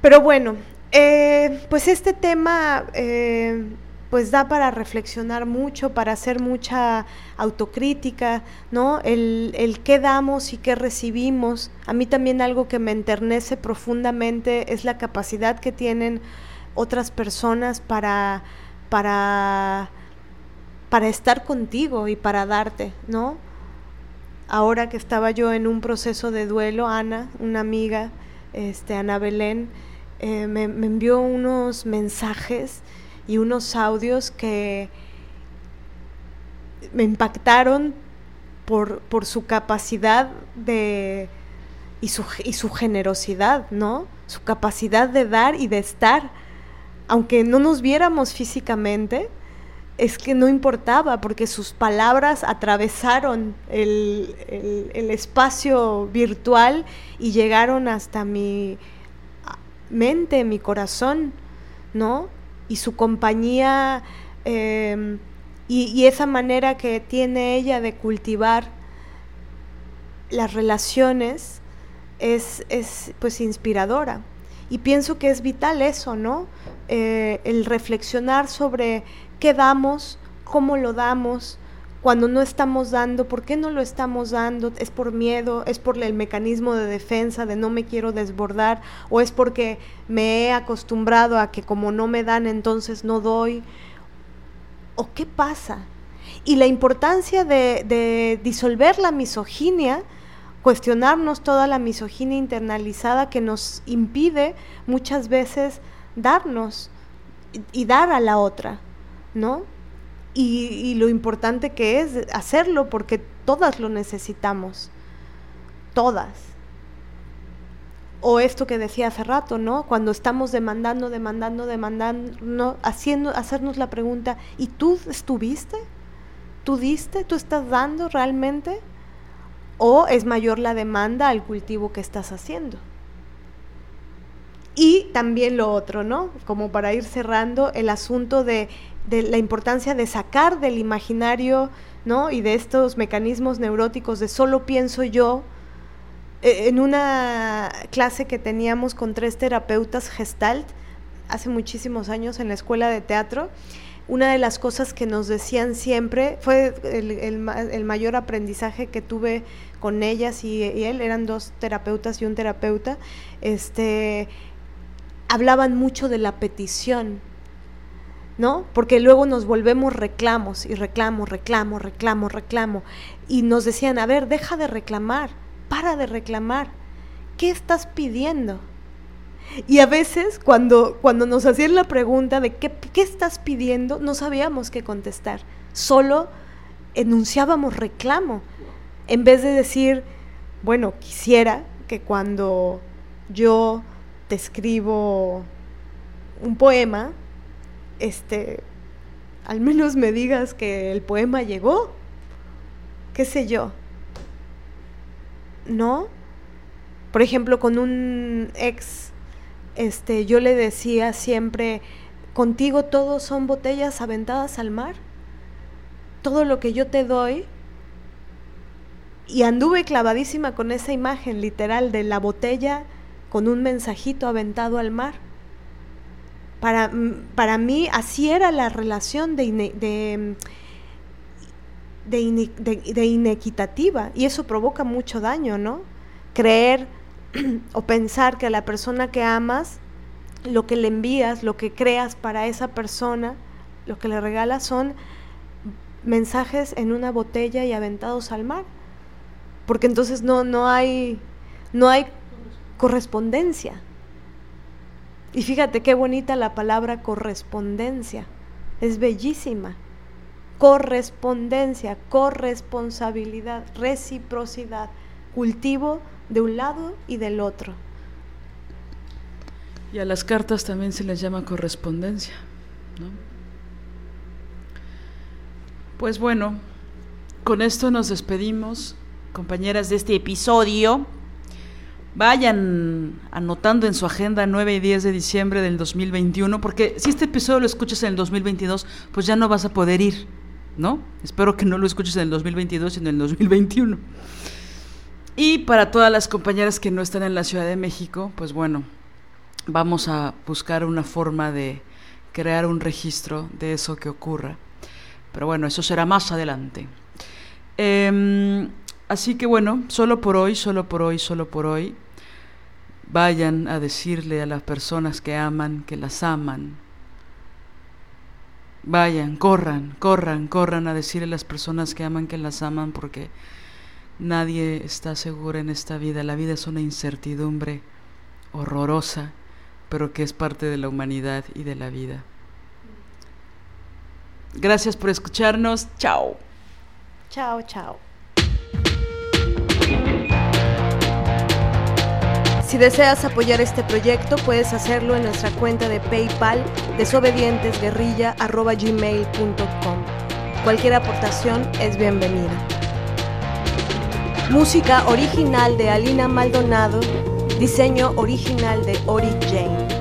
Pero bueno, eh, pues este tema eh, pues da para reflexionar mucho, para hacer mucha autocrítica, ¿no? El, el, qué damos y qué recibimos. A mí también algo que me enternece profundamente es la capacidad que tienen otras personas para, para, para estar contigo y para darte, ¿no? Ahora que estaba yo en un proceso de duelo, Ana, una amiga, este, Ana Belén, eh, me, me envió unos mensajes y unos audios que me impactaron por, por su capacidad de y su, y su generosidad, ¿no? Su capacidad de dar y de estar, aunque no nos viéramos físicamente, es que no importaba, porque sus palabras atravesaron el, el, espacio virtual y llegaron hasta mi mente, mi corazón, ¿no? y su compañía y, y, esa manera que tiene ella de cultivar las relaciones es, es pues inspiradora. Y pienso que es vital eso, ¿no? Eh, el reflexionar sobre qué damos, cómo lo damos, cuando no estamos dando, ¿por qué no lo estamos dando? ¿Es por miedo? ¿Es por el mecanismo de defensa de no me quiero desbordar? ¿O es porque me he acostumbrado a que como no me dan, entonces no doy? ¿O qué pasa? Y la importancia de, disolver la misoginia, cuestionarnos toda la misoginia internalizada que nos impide muchas veces darnos y dar a la otra, ¿no? y, lo importante que es hacerlo porque todas lo necesitamos, todas. O esto que decía hace rato, ¿no? Cuando estamos demandando, demandando, demandando, haciendo, hacernos la pregunta, ¿y tú estuviste? ¿Tú diste? ¿Tú estás dando realmente? ¿O es mayor la demanda al cultivo que estás haciendo? Y también lo otro, ¿no? Como para ir cerrando, el asunto de de la importancia de sacar del imaginario, ¿no? Y de estos mecanismos neuróticos de solo pienso yo. E, en una clase que teníamos con tres terapeutas gestalt hace muchísimos años en la escuela de teatro, una de las cosas que nos decían siempre fue el, el, el mayor aprendizaje que tuve con ellas y, y, él, eran dos terapeutas y un terapeuta, este, hablaban mucho de la petición, ¿no? Porque luego nos volvemos reclamos y reclamo, reclamo, reclamo, reclamo. Y nos decían, a ver, deja de reclamar, para de reclamar. ¿Qué estás pidiendo? Y a veces cuando, cuando nos hacían la pregunta de ¿qué, qué estás pidiendo, no sabíamos qué contestar. Solo enunciábamos reclamo. En vez de decir, bueno, quisiera que cuando yo te escribo un poema, este, al menos me digas que el poema llegó, qué sé yo, ¿no? Por ejemplo, con un ex, este, yo le decía siempre, contigo todo son botellas aventadas al mar, todo lo que yo te doy, y anduve clavadísima con esa imagen literal de la botella con un mensajito aventado al mar para, para mí así era la relación de, ine, de, de, inequitativa y eso provoca mucho daño, ¿no? Creer <clears throat> o pensar que a la persona que amas, lo que le envías, lo que creas para esa persona, lo que le regalas son mensajes en una botella y aventados al mar. Porque entonces no, no hay no hay correspondencia. Y fíjate qué bonita la palabra correspondencia. Es bellísima. Correspondencia, corresponsabilidad, reciprocidad, cultivo de un lado y del otro. Y a las cartas también se les llama correspondencia. Pues bueno, con esto nos despedimos, compañeras de este episodio. Vayan anotando en su agenda 9 y 10 de diciembre del 2021, porque si este episodio lo escuchas en el 2022, pues ya no vas a poder ir, ¿no? Espero que no lo escuches en el 2022, sino en el 2021. Y para todas las compañeras que no están en la Ciudad de México, pues bueno, vamos a buscar una forma de crear un registro de eso que ocurra. Pero bueno, eso será más adelante. Em, así que bueno, solo por hoy, solo por hoy, solo por hoy, vayan a decirle a las personas que aman que las aman. Vayan, corran, corran, corran a decirle a las personas que aman que las aman porque nadie está seguro en esta vida. La vida es una incertidumbre horrorosa, pero que es parte de la humanidad y de la vida. Gracias por escucharnos. Chao. Chao, chao. Si deseas apoyar este proyecto, puedes hacerlo en nuestra cuenta de PayPal desobedientesguerrilla.gmail.com. Cualquier aportación es bienvenida. Música original de Alina Maldonado, diseño original de Ori Jane.